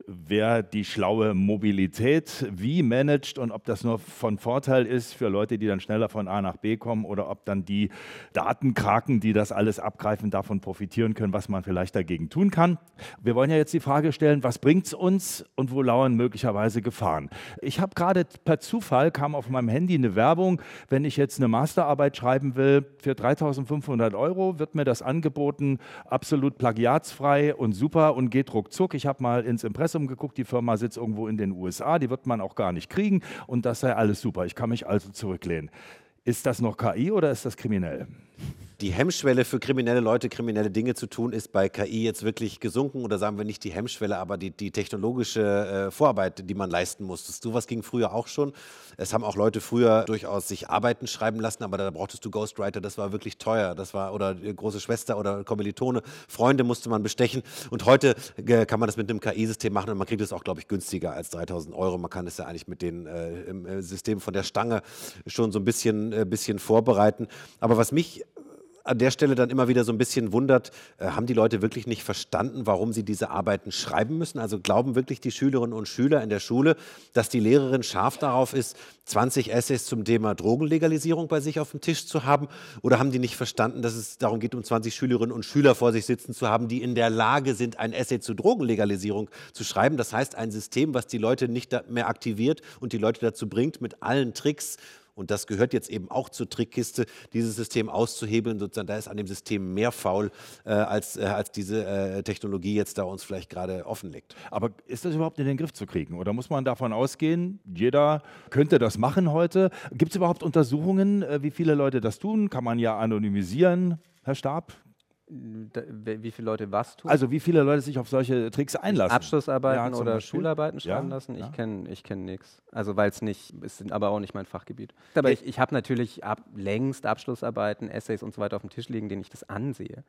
wer die schlaue Mobilität wie managt und ob das nur von Vorteil ist für Leute, die dann schneller von A nach B kommen oder ob dann die Datenkraken, die das alles abgreifen, davon profitieren können, was man vielleicht dagegen tun kann. Wir wollen ja jetzt die Frage stellen, was bringt es uns und wo lauern möglicherweise Gefahren? Ich habe gerade per Zufall kam auf meinem Handy eine Werbung, wenn ich jetzt eine Masterarbeit schreiben will, für 3500 Euro wird mir das angeboten, absolut plagiatsfrei kostenfrei und super und geht ruckzuck. Ich habe mal ins Impressum geguckt, die Firma sitzt irgendwo in den USA, die wird man auch gar nicht kriegen und das sei alles super. Ich kann mich also zurücklehnen. Ist das noch KI oder ist das kriminell? Die Hemmschwelle für kriminelle Leute, kriminelle Dinge zu tun, ist bei KI jetzt wirklich gesunken oder sagen wir nicht die Hemmschwelle, aber die, die technologische äh, Vorarbeit, die man leisten muss. Sowas ging früher auch schon. Es haben auch Leute früher durchaus sich Arbeiten schreiben lassen, aber da brauchtest du Ghostwriter, das war wirklich teuer. Das war oder große Schwester oder Kommilitone, Freunde musste man bestechen. Und heute äh, kann man das mit einem KI-System machen und man kriegt es auch, glaube ich, günstiger als 3000 Euro. Man kann es ja eigentlich mit den äh, äh, System von der Stange schon so ein bisschen, äh, bisschen vorbereiten. Aber was mich an der Stelle dann immer wieder so ein bisschen wundert, äh, haben die Leute wirklich nicht verstanden, warum sie diese Arbeiten schreiben müssen? Also glauben wirklich die Schülerinnen und Schüler in der Schule, dass die Lehrerin scharf darauf ist, 20 Essays zum Thema Drogenlegalisierung bei sich auf dem Tisch zu haben? Oder haben die nicht verstanden, dass es darum geht, um 20 Schülerinnen und Schüler vor sich sitzen zu haben, die in der Lage sind, ein Essay zur Drogenlegalisierung zu schreiben? Das heißt, ein System, was die Leute nicht mehr aktiviert und die Leute dazu bringt, mit allen Tricks und das gehört jetzt eben auch zur Trickkiste, dieses System auszuhebeln. Sozusagen, da ist an dem System mehr faul, äh, als, äh, als diese äh, Technologie jetzt da uns vielleicht gerade offenlegt. Aber ist das überhaupt in den Griff zu kriegen? Oder muss man davon ausgehen, jeder könnte das machen heute? Gibt es überhaupt Untersuchungen, äh, wie viele Leute das tun? Kann man ja anonymisieren, Herr Stab? Wie viele Leute was tun? Also wie viele Leute sich auf solche Tricks einlassen? Abschlussarbeiten ja, oder Beispiel? Schularbeiten schreiben ja, lassen? Ich ja. kenne ich kenn nichts. Also weil es nicht, es sind aber auch nicht mein Fachgebiet. Aber ich, ich habe natürlich ab, längst Abschlussarbeiten, Essays und so weiter auf dem Tisch liegen, denen ich das ansehe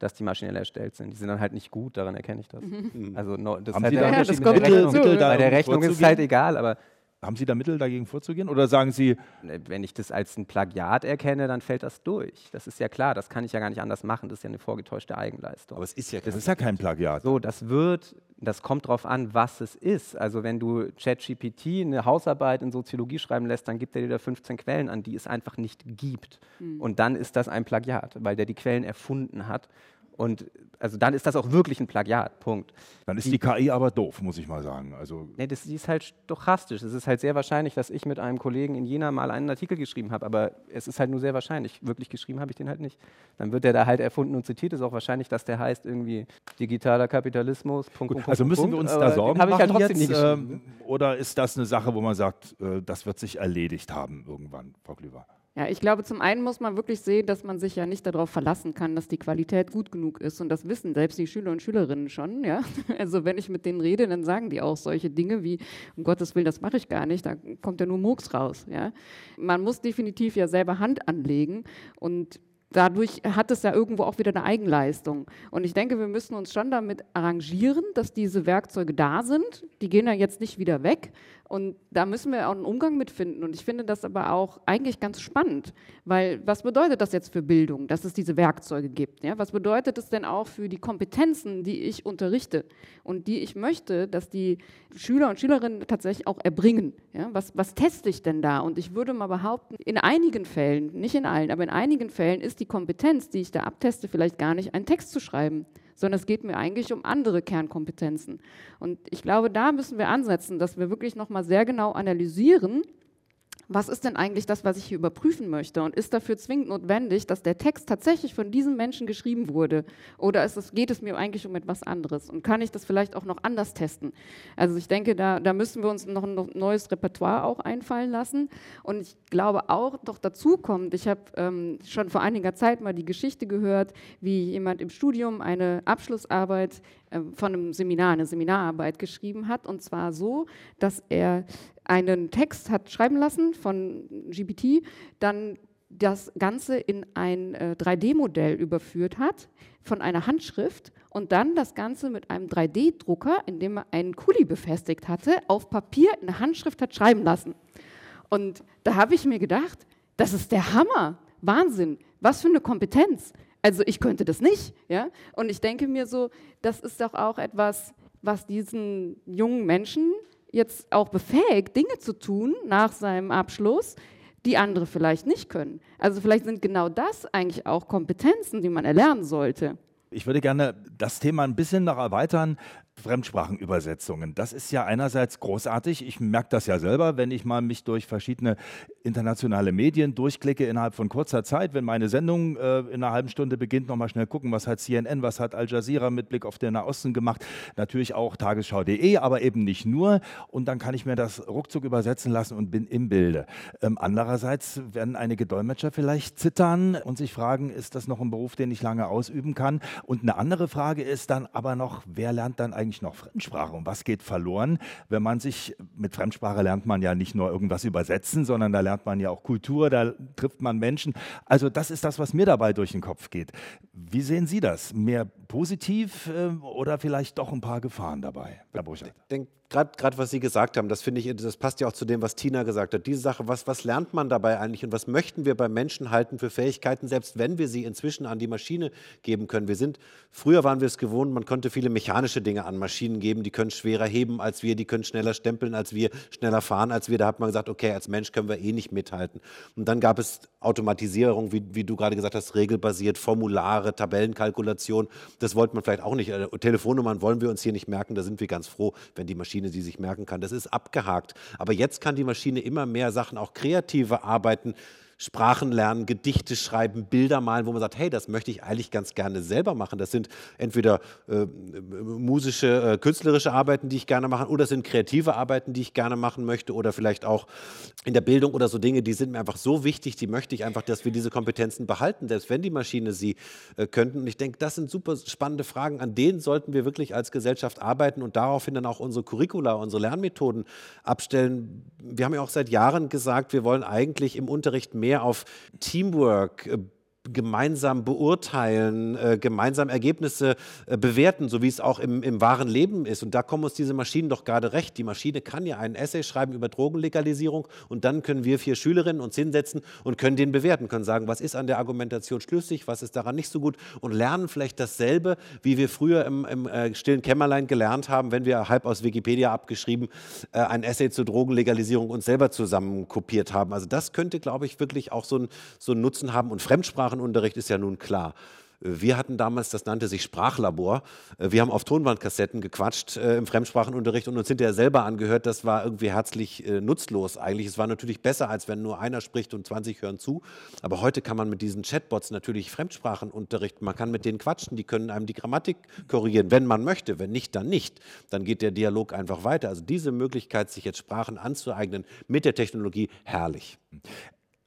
dass die maschinell erstellt sind. Die sind dann halt nicht gut, daran erkenne ich das. Mhm. Also no, das Haben ist halt der Unterschied ja, mit der Rechnung. Mittel, Bei der Rechnung ist es halt egal, aber haben Sie da Mittel dagegen vorzugehen? Oder sagen Sie. Ne, wenn ich das als ein Plagiat erkenne, dann fällt das durch. Das ist ja klar, das kann ich ja gar nicht anders machen. Das ist ja eine vorgetäuschte Eigenleistung. Aber es ist ja, das ist ja kein Plagiat. So, das wird, das kommt darauf an, was es ist. Also, wenn du ChatGPT eine Hausarbeit in Soziologie schreiben lässt, dann gibt er dir da 15 Quellen an, die es einfach nicht gibt. Mhm. Und dann ist das ein Plagiat, weil der die Quellen erfunden hat. Und also dann ist das auch wirklich ein Plagiat, Punkt. Dann ist die, die KI aber doof, muss ich mal sagen. Also nee, das, die ist halt stochastisch. Es ist halt sehr wahrscheinlich, dass ich mit einem Kollegen in Jena mal einen Artikel geschrieben habe, aber es ist halt nur sehr wahrscheinlich. Wirklich geschrieben habe ich den halt nicht. Dann wird der da halt erfunden und zitiert. Es Ist auch wahrscheinlich, dass der heißt irgendwie digitaler Kapitalismus. Punkt, Gut, also müssen Punkt, wir uns da Sorgen machen halt jetzt, ähm, oder ist das eine Sache, wo man sagt, äh, das wird sich erledigt haben irgendwann, Frau Klüver? Ja, ich glaube, zum einen muss man wirklich sehen, dass man sich ja nicht darauf verlassen kann, dass die Qualität gut genug ist. Und das wissen selbst die Schüler und Schülerinnen schon. Ja? *laughs* Also wenn ich mit denen rede, dann sagen die auch solche Dinge wie, um Gottes Willen, das mache ich gar nicht, da kommt ja nur Murks raus. Ja? Man muss definitiv ja selber Hand anlegen und dadurch hat es ja irgendwo auch wieder eine Eigenleistung. Und ich denke, wir müssen uns schon damit arrangieren, dass diese Werkzeuge da sind. Die gehen ja jetzt nicht wieder weg. Und da müssen wir auch einen Umgang mit finden. Und ich finde das aber auch eigentlich ganz spannend, weil was bedeutet das jetzt für Bildung, dass es diese Werkzeuge gibt? Ja? Was bedeutet es denn auch für die Kompetenzen, die ich unterrichte und die ich möchte, dass die Schüler und Schülerinnen tatsächlich auch erbringen? Ja? Was, was teste ich denn da? Und ich würde mal behaupten, in einigen Fällen, nicht in allen, aber in einigen Fällen ist die Kompetenz, die ich da abteste, vielleicht gar nicht, einen Text zu schreiben sondern es geht mir eigentlich um andere Kernkompetenzen. Und ich glaube, da müssen wir ansetzen, dass wir wirklich nochmal sehr genau analysieren, was ist denn eigentlich das, was ich hier überprüfen möchte? Und ist dafür zwingend notwendig, dass der Text tatsächlich von diesem Menschen geschrieben wurde? Oder es, geht es mir eigentlich um etwas anderes? Und kann ich das vielleicht auch noch anders testen? Also ich denke, da, da müssen wir uns noch ein neues Repertoire auch einfallen lassen. Und ich glaube auch, doch dazu kommt, ich habe ähm, schon vor einiger Zeit mal die Geschichte gehört, wie jemand im Studium eine Abschlussarbeit von einem Seminar, eine Seminararbeit geschrieben hat. Und zwar so, dass er einen Text hat schreiben lassen von GPT, dann das Ganze in ein äh, 3D-Modell überführt hat von einer Handschrift und dann das Ganze mit einem 3D-Drucker, in dem er einen Kuli befestigt hatte, auf Papier in der Handschrift hat schreiben lassen. Und da habe ich mir gedacht, das ist der Hammer, Wahnsinn, was für eine Kompetenz. Also ich könnte das nicht, ja. Und ich denke mir so, das ist doch auch etwas, was diesen jungen Menschen jetzt auch befähigt, Dinge zu tun nach seinem Abschluss, die andere vielleicht nicht können. Also vielleicht sind genau das eigentlich auch Kompetenzen, die man erlernen sollte. Ich würde gerne das Thema ein bisschen noch erweitern. Fremdsprachenübersetzungen. Das ist ja einerseits großartig. Ich merke das ja selber, wenn ich mal mich durch verschiedene internationale Medien durchklicke innerhalb von kurzer Zeit. Wenn meine Sendung äh, in einer halben Stunde beginnt, nochmal schnell gucken, was hat CNN, was hat Al Jazeera mit Blick auf den Nahosten gemacht. Natürlich auch tagesschau.de, aber eben nicht nur. Und dann kann ich mir das ruckzuck übersetzen lassen und bin im Bilde. Ähm, andererseits werden einige Dolmetscher vielleicht zittern und sich fragen, ist das noch ein Beruf, den ich lange ausüben kann? Und eine andere Frage ist dann aber noch, wer lernt dann eigentlich eigentlich noch Fremdsprache und was geht verloren, wenn man sich, mit Fremdsprache lernt man ja nicht nur irgendwas übersetzen, sondern da lernt man ja auch Kultur, da trifft man Menschen. Also das ist das, was mir dabei durch den Kopf geht. Wie sehen Sie das? Mehr positiv äh, oder vielleicht doch ein paar Gefahren dabei, Herr Burchardt? Ich denke, gerade was Sie gesagt haben, das finde ich, das passt ja auch zu dem, was Tina gesagt hat. Diese Sache, was, was lernt man dabei eigentlich und was möchten wir beim Menschen halten für Fähigkeiten, selbst wenn wir sie inzwischen an die Maschine geben können? Wir sind, früher waren wir es gewohnt, man konnte viele mechanische Dinge an Maschinen geben, die können schwerer heben als wir, die können schneller stempeln als wir, schneller fahren als wir. Da hat man gesagt, okay, als Mensch können wir eh nicht mithalten. Und dann gab es Automatisierung, wie, wie du gerade gesagt hast, regelbasiert, Formulare, Tabellenkalkulation. Das wollte man vielleicht auch nicht. Äh, Telefonnummern wollen wir uns hier nicht merken. Da sind wir ganz froh, wenn die Maschine sie sich merken kann. Das ist abgehakt. Aber jetzt kann die Maschine immer mehr Sachen, auch kreative Arbeiten, Sprachen lernen, Gedichte schreiben, Bilder malen, wo man sagt, hey, das möchte ich eigentlich ganz gerne selber machen. Das sind entweder äh, musische, äh, künstlerische Arbeiten, die ich gerne mache, oder sind kreative Arbeiten, die ich gerne machen möchte, oder vielleicht auch in der Bildung oder so Dinge, die sind mir einfach so wichtig, die möchte ich einfach, dass wir diese Kompetenzen behalten, selbst wenn die Maschine sie äh, könnten. Und ich denke, das sind super spannende Fragen, an denen sollten wir wirklich als Gesellschaft arbeiten und daraufhin dann auch unsere Curricula, unsere Lernmethoden abstellen. Wir haben ja auch seit Jahren gesagt, wir wollen eigentlich im Unterricht mehr mehr auf Teamwork, äh, gemeinsam beurteilen, äh, gemeinsam Ergebnisse äh, bewerten, so wie es auch im, im wahren Leben ist. Und da kommen uns diese Maschinen doch gerade recht. Die Maschine kann ja einen Essay schreiben über Drogenlegalisierung und dann können wir vier Schülerinnen uns hinsetzen und können den bewerten, können sagen, was ist an der Argumentation schlüssig, was ist daran nicht so gut und lernen vielleicht dasselbe, wie wir früher im, im äh, stillen Kämmerlein gelernt haben, wenn wir halb aus Wikipedia abgeschrieben äh, ein Essay zur Drogenlegalisierung uns selber zusammen kopiert haben. Also das könnte, glaube ich, wirklich auch so, ein, so einen Nutzen haben und Fremdsprachen Fremdsprachenunterricht ist ja nun klar. Wir hatten damals, das nannte sich Sprachlabor. Wir haben auf Tonbandkassetten gequatscht äh, im Fremdsprachenunterricht und uns hinterher selber angehört. Das war irgendwie herzlich äh, nutzlos eigentlich. Es war natürlich besser, als wenn nur einer spricht und 20 hören zu. Aber heute kann man mit diesen Chatbots natürlich Fremdsprachenunterricht, man kann mit denen quatschen, die können einem die Grammatik korrigieren, wenn man möchte. Wenn nicht, dann nicht. Dann geht der Dialog einfach weiter. Also diese Möglichkeit, sich jetzt Sprachen anzueignen mit der Technologie, herrlich.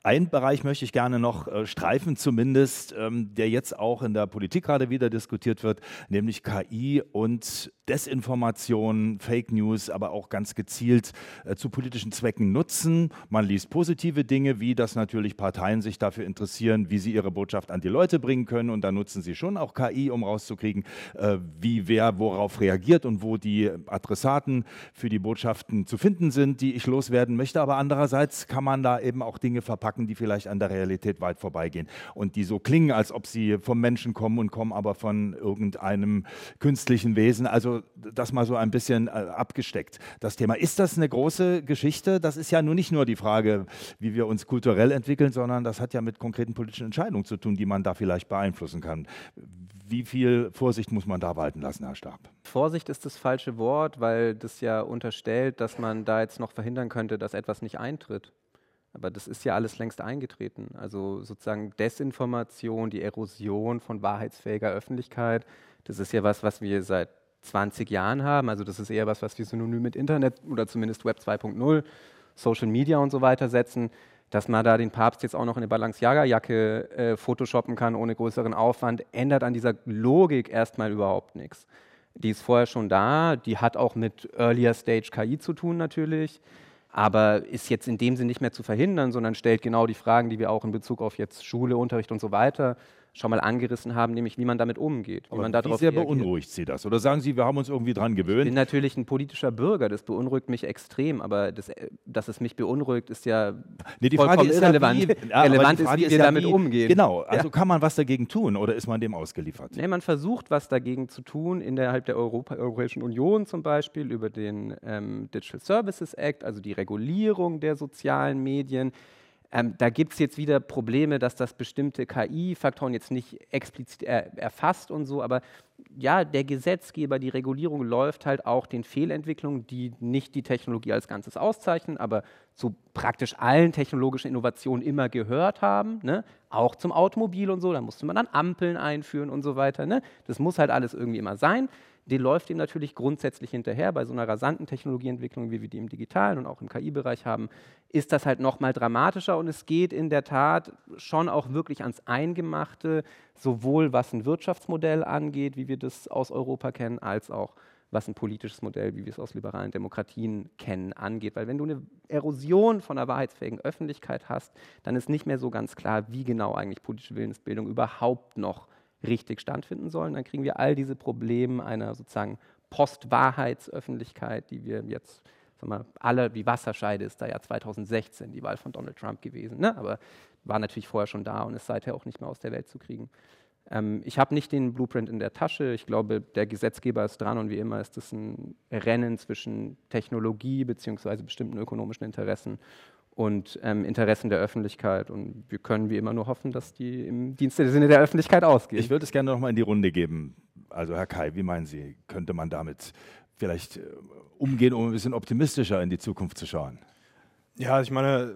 Ein Bereich möchte ich gerne noch äh, streifen, zumindest, ähm, der jetzt auch in der Politik gerade wieder diskutiert wird, nämlich KI und Desinformation, Fake News, aber auch ganz gezielt äh, zu politischen Zwecken nutzen. Man liest positive Dinge, wie dass natürlich Parteien sich dafür interessieren, wie sie ihre Botschaft an die Leute bringen können. Und da nutzen sie schon auch KI, um rauszukriegen, äh, wie wer worauf reagiert und wo die Adressaten für die Botschaften zu finden sind, die ich loswerden möchte. Aber andererseits kann man da eben auch Dinge verpacken, die vielleicht an der Realität weit vorbeigehen und die so klingen, als ob sie vom Menschen kommen und kommen aber von irgendeinem künstlichen Wesen. Also das mal so ein bisschen äh, abgesteckt, das Thema. Ist das eine große Geschichte? Das ist ja nun nicht nur die Frage, wie wir uns kulturell entwickeln, sondern das hat ja mit konkreten politischen Entscheidungen zu tun, die man da vielleicht beeinflussen kann. Wie viel Vorsicht muss man da walten lassen, Herr Stab? Vorsicht ist das falsche Wort, weil das ja unterstellt, dass man da jetzt noch verhindern könnte, dass etwas nicht eintritt. Aber das ist ja alles längst eingetreten. Also sozusagen Desinformation, die Erosion von wahrheitsfähiger Öffentlichkeit, das ist ja was, was wir seit 20 Jahren haben. Also das ist eher was, was wir synonym mit Internet oder zumindest Web 2.0, Social Media und so weiter setzen. Dass man da den Papst jetzt auch noch in eine Balenciaga-Jacke äh, photoshoppen kann ohne größeren Aufwand, ändert an dieser Logik erstmal überhaupt nichts. Die ist vorher schon da, die hat auch mit Earlier Stage KI zu tun natürlich, aber ist jetzt in dem Sinne nicht mehr zu verhindern, sondern stellt genau die Fragen, die wir auch in Bezug auf jetzt Schule, Unterricht und so weiter schon mal angerissen haben, nämlich wie man damit umgeht. Wie, Aber man wie sehr reagiert. beunruhigt Sie das? Oder sagen Sie, wir haben uns irgendwie dran gewöhnt? Ich bin natürlich ein politischer Bürger, das beunruhigt mich extrem, aber das, äh, dass es mich beunruhigt, ist ja nee, die Frage ist irrelevant. Ja, wie, ja, relevant ist, wie wir ja damit wie, umgehen. Genau, also ja. kann man was dagegen tun oder ist man dem ausgeliefert? Nee, man versucht, was dagegen zu tun, innerhalb der Europa, Europäischen Union zum Beispiel, über den ähm, Digital Services Act, also die Regulierung der sozialen Medien. Ähm, da gibt es jetzt wieder Probleme, dass das bestimmte KI-Faktoren jetzt nicht explizit er, erfasst und so, aber ja, der Gesetzgeber, die Regulierung läuft halt auch den Fehlentwicklungen, die nicht die Technologie als Ganzes auszeichnen, aber zu praktisch allen technologischen Innovationen immer gehört haben, ne? auch zum Automobil und so, da musste man dann Ampeln einführen und so weiter. Ne? Das muss halt alles irgendwie immer sein die läuft ihm natürlich grundsätzlich hinterher. Bei so einer rasanten Technologieentwicklung, wie wir die im digitalen und auch im KI-Bereich haben, ist das halt noch mal dramatischer und es geht in der Tat schon auch wirklich ans Eingemachte, sowohl was ein Wirtschaftsmodell angeht, wie wir das aus Europa kennen, als auch was ein politisches Modell, wie wir es aus liberalen Demokratien kennen, angeht. Weil wenn du eine Erosion von einer wahrheitsfähigen Öffentlichkeit hast, dann ist nicht mehr so ganz klar, wie genau eigentlich politische Willensbildung überhaupt noch richtig stattfinden sollen, dann kriegen wir all diese Probleme einer sozusagen Postwahrheitsöffentlichkeit, die wir jetzt, sagen wir, alle, wie Wasserscheide ist da ja 2016 die Wahl von Donald Trump gewesen, ne? aber war natürlich vorher schon da und ist seither auch nicht mehr aus der Welt zu kriegen. Ähm, ich habe nicht den Blueprint in der Tasche. Ich glaube, der Gesetzgeber ist dran und wie immer ist es ein Rennen zwischen Technologie bzw. bestimmten ökonomischen Interessen und ähm, Interessen der Öffentlichkeit. Und wir können wie immer nur hoffen, dass die im Dienste der Sinne der Öffentlichkeit ausgehen. Ich würde es gerne noch mal in die Runde geben. Also Herr Kai, wie meinen Sie, könnte man damit vielleicht äh, umgehen, um ein bisschen optimistischer in die Zukunft zu schauen? Ja, ich meine,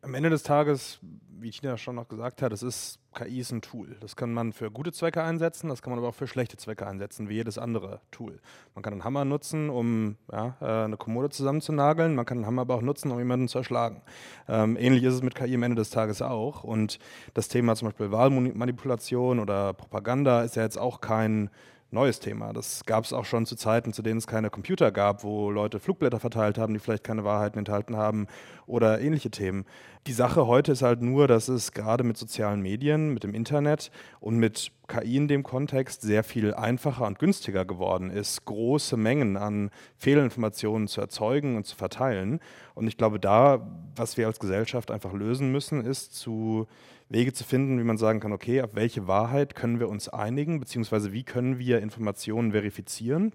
am Ende des Tages wie Tina schon noch gesagt hat, es ist KI ist ein Tool. Das kann man für gute Zwecke einsetzen, das kann man aber auch für schlechte Zwecke einsetzen, wie jedes andere Tool. Man kann einen Hammer nutzen, um ja, äh, eine Kommode zusammenzunageln, man kann einen Hammer aber auch nutzen, um jemanden zu erschlagen. Ähm, ähnlich ist es mit KI am Ende des Tages auch. Und das Thema zum Beispiel Wahlmanipulation oder Propaganda ist ja jetzt auch kein neues Thema. Das gab es auch schon zu Zeiten, zu denen es keine Computer gab, wo Leute Flugblätter verteilt haben, die vielleicht keine Wahrheiten enthalten haben oder ähnliche Themen. Die Sache heute ist halt nur, dass es gerade mit sozialen Medien, mit dem Internet und mit KI in dem Kontext sehr viel einfacher und günstiger geworden ist, große Mengen an Fehlinformationen zu erzeugen und zu verteilen. Und ich glaube, da, was wir als Gesellschaft einfach lösen müssen, ist zu Wege zu finden, wie man sagen kann, okay, auf welche Wahrheit können wir uns einigen, beziehungsweise wie können wir Informationen verifizieren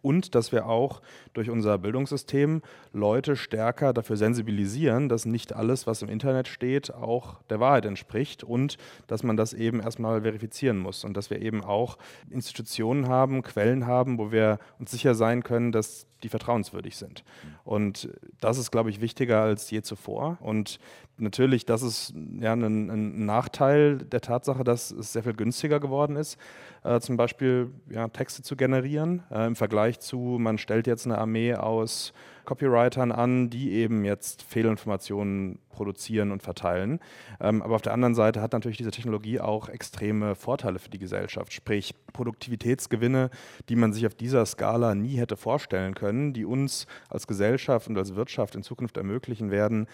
und dass wir auch durch unser Bildungssystem Leute stärker dafür sensibilisieren, dass nicht alles, was im Internet steht, auch der Wahrheit entspricht und dass man das eben erstmal verifizieren muss und dass wir eben auch Institutionen haben, Quellen haben, wo wir uns sicher sein können, dass die vertrauenswürdig sind. Und das ist, glaube ich, wichtiger als je zuvor. Und natürlich, das ist ja ein, ein, Nachteil der Tatsache, dass es sehr viel günstiger geworden ist, äh, zum Beispiel ja, Texte zu generieren, äh, im Vergleich zu, man stellt jetzt eine Armee aus Copywritern an, die eben jetzt Fehlinformationen produzieren und verteilen. Ähm, aber auf der anderen Seite hat natürlich diese Technologie auch extreme Vorteile für die Gesellschaft, sprich Produktivitätsgewinne, die man sich auf dieser Skala nie hätte vorstellen können, die uns als Gesellschaft und als Wirtschaft in Zukunft ermöglichen werden,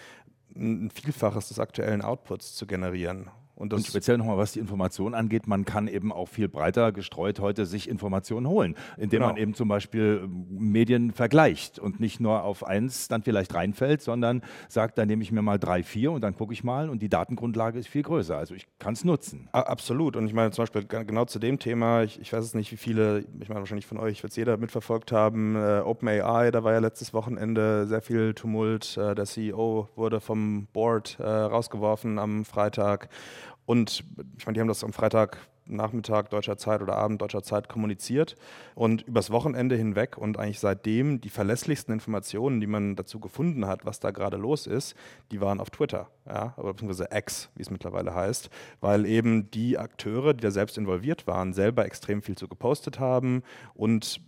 ein Vielfaches des aktuellen Outputs zu generieren. Und, und speziell nochmal, was die Information angeht, man kann eben auch viel breiter gestreut heute sich Informationen holen, indem genau. man eben zum Beispiel ähm, Medien vergleicht und nicht nur auf eins dann vielleicht reinfällt, sondern sagt, dann nehme ich mir mal drei, vier und dann gucke ich mal und die Datengrundlage ist viel größer. Also ich kann es nutzen. Absolut. Und ich meine zum Beispiel genau zu dem Thema, ich, ich weiß es nicht, wie viele, ich meine wahrscheinlich von euch wird es jeder mitverfolgt haben, äh, OpenAI, da war ja letztes Wochenende sehr viel Tumult. Äh, der CEO wurde vom Board äh, rausgeworfen am Freitag. Und ich meine, die haben das am Freitagnachmittag deutscher Zeit oder Abend deutscher Zeit kommuniziert. Und übers Wochenende hinweg und eigentlich seitdem die verlässlichsten Informationen, die man dazu gefunden hat, was da gerade los ist, die waren auf Twitter, ja, oder beziehungsweise X, wie es mittlerweile heißt, weil eben die Akteure, die da selbst involviert waren, selber extrem viel zu gepostet haben und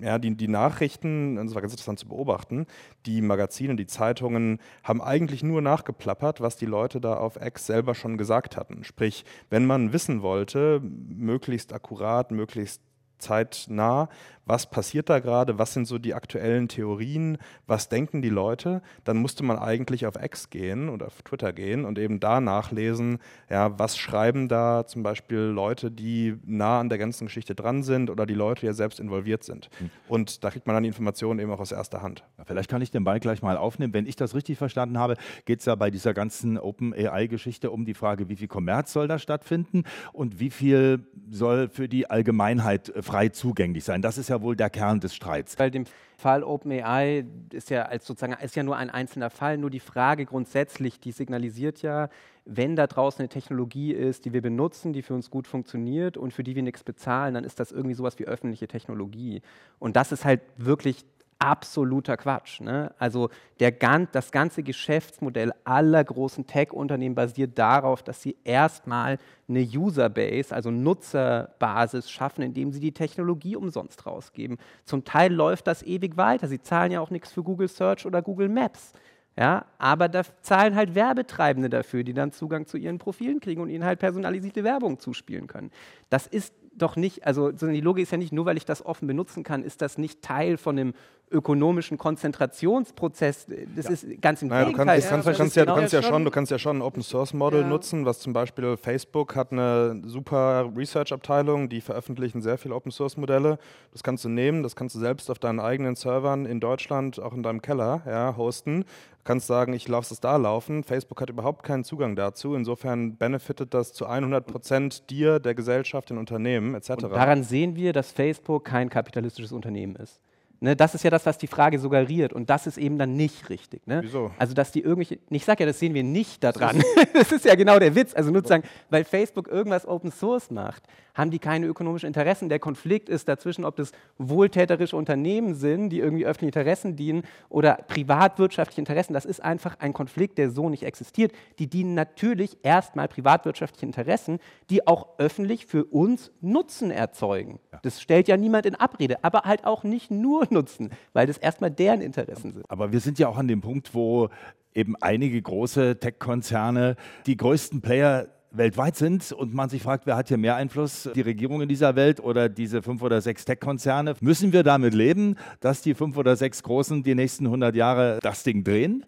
ja, die, die Nachrichten, das war ganz interessant zu beobachten, die Magazine, die Zeitungen haben eigentlich nur nachgeplappert, was die Leute da auf X selber schon gesagt hatten. Sprich, wenn man wissen wollte, möglichst akkurat, möglichst zeitnah, was passiert da gerade, was sind so die aktuellen Theorien, was denken die Leute, dann musste man eigentlich auf X gehen oder auf Twitter gehen und eben da nachlesen, ja, was schreiben da zum Beispiel Leute, die nah an der ganzen Geschichte dran sind oder die Leute, die ja selbst involviert sind. Mhm. Und da kriegt man dann die Informationen eben auch aus erster Hand. Ja, vielleicht kann ich den Ball gleich mal aufnehmen. Wenn ich das richtig verstanden habe, geht es ja bei dieser ganzen Open AI-Geschichte um die Frage, wie viel Kommerz soll da stattfinden und wie viel soll für die Allgemeinheit frei zugänglich sein. Das ist ja ja wohl der Kern des Streits. Bei dem Fall OpenAI ist ja als sozusagen ist ja nur ein einzelner Fall. Nur die Frage grundsätzlich, die signalisiert ja, wenn da draußen eine Technologie ist, die wir benutzen, die für uns gut funktioniert und für die wir nichts bezahlen, dann ist das irgendwie sowas wie öffentliche Technologie. Und das ist halt wirklich absoluter Quatsch. Ne? Also der, das ganze Geschäftsmodell aller großen Tech-Unternehmen basiert darauf, dass sie erstmal eine Userbase, also Nutzerbasis schaffen, indem sie die Technologie umsonst rausgeben. Zum Teil läuft das ewig weiter. Sie zahlen ja auch nichts für Google Search oder Google Maps. Ja, aber da zahlen halt Werbetreibende dafür, die dann Zugang zu ihren Profilen kriegen und ihnen halt personalisierte Werbung zuspielen können. Das ist doch nicht, also die Logik ist ja nicht, nur weil ich das offen benutzen kann, ist das nicht Teil von einem ökonomischen Konzentrationsprozess. Das ja. ist ganz im naja, Gegenteil. Du kannst, ja, du kannst, ja, du kannst ja, schon, du kannst ja schon ein Open Source Model ja. nutzen, was zum Beispiel Facebook hat eine super Research Abteilung, die veröffentlichen sehr viele Open Source Modelle. Das kannst du nehmen, das kannst du selbst auf deinen eigenen Servern in Deutschland, auch in deinem Keller, ja, hosten kannst sagen, ich lasse es da laufen. Facebook hat überhaupt keinen Zugang dazu. Insofern benefitet das zu 100 Prozent dir, der Gesellschaft, den Unternehmen etc. Und daran sehen wir, dass Facebook kein kapitalistisches Unternehmen ist. Ne, das ist ja das, was die Frage suggeriert. Und das ist eben dann nicht richtig. Ne? Wieso? Also, dass die irgendwelche. Ich sage ja, das sehen wir nicht daran. *laughs* das ist ja genau der Witz. Also, nur zu sagen, weil Facebook irgendwas Open Source macht, haben die keine ökonomischen Interessen. Der Konflikt ist dazwischen, ob das wohltäterische Unternehmen sind, die irgendwie öffentliche Interessen dienen oder privatwirtschaftliche Interessen. Das ist einfach ein Konflikt, der so nicht existiert. Die dienen natürlich erstmal privatwirtschaftliche Interessen, die auch öffentlich für uns Nutzen erzeugen. Ja. Das stellt ja niemand in Abrede, aber halt auch nicht nur Nutzen, weil das erstmal deren Interessen sind. Aber wir sind ja auch an dem Punkt, wo eben einige große Tech-Konzerne die größten Player weltweit sind und man sich fragt, wer hat hier mehr Einfluss, die Regierung in dieser Welt oder diese fünf oder sechs Tech-Konzerne? Müssen wir damit leben, dass die fünf oder sechs Großen die nächsten 100 Jahre das Ding drehen?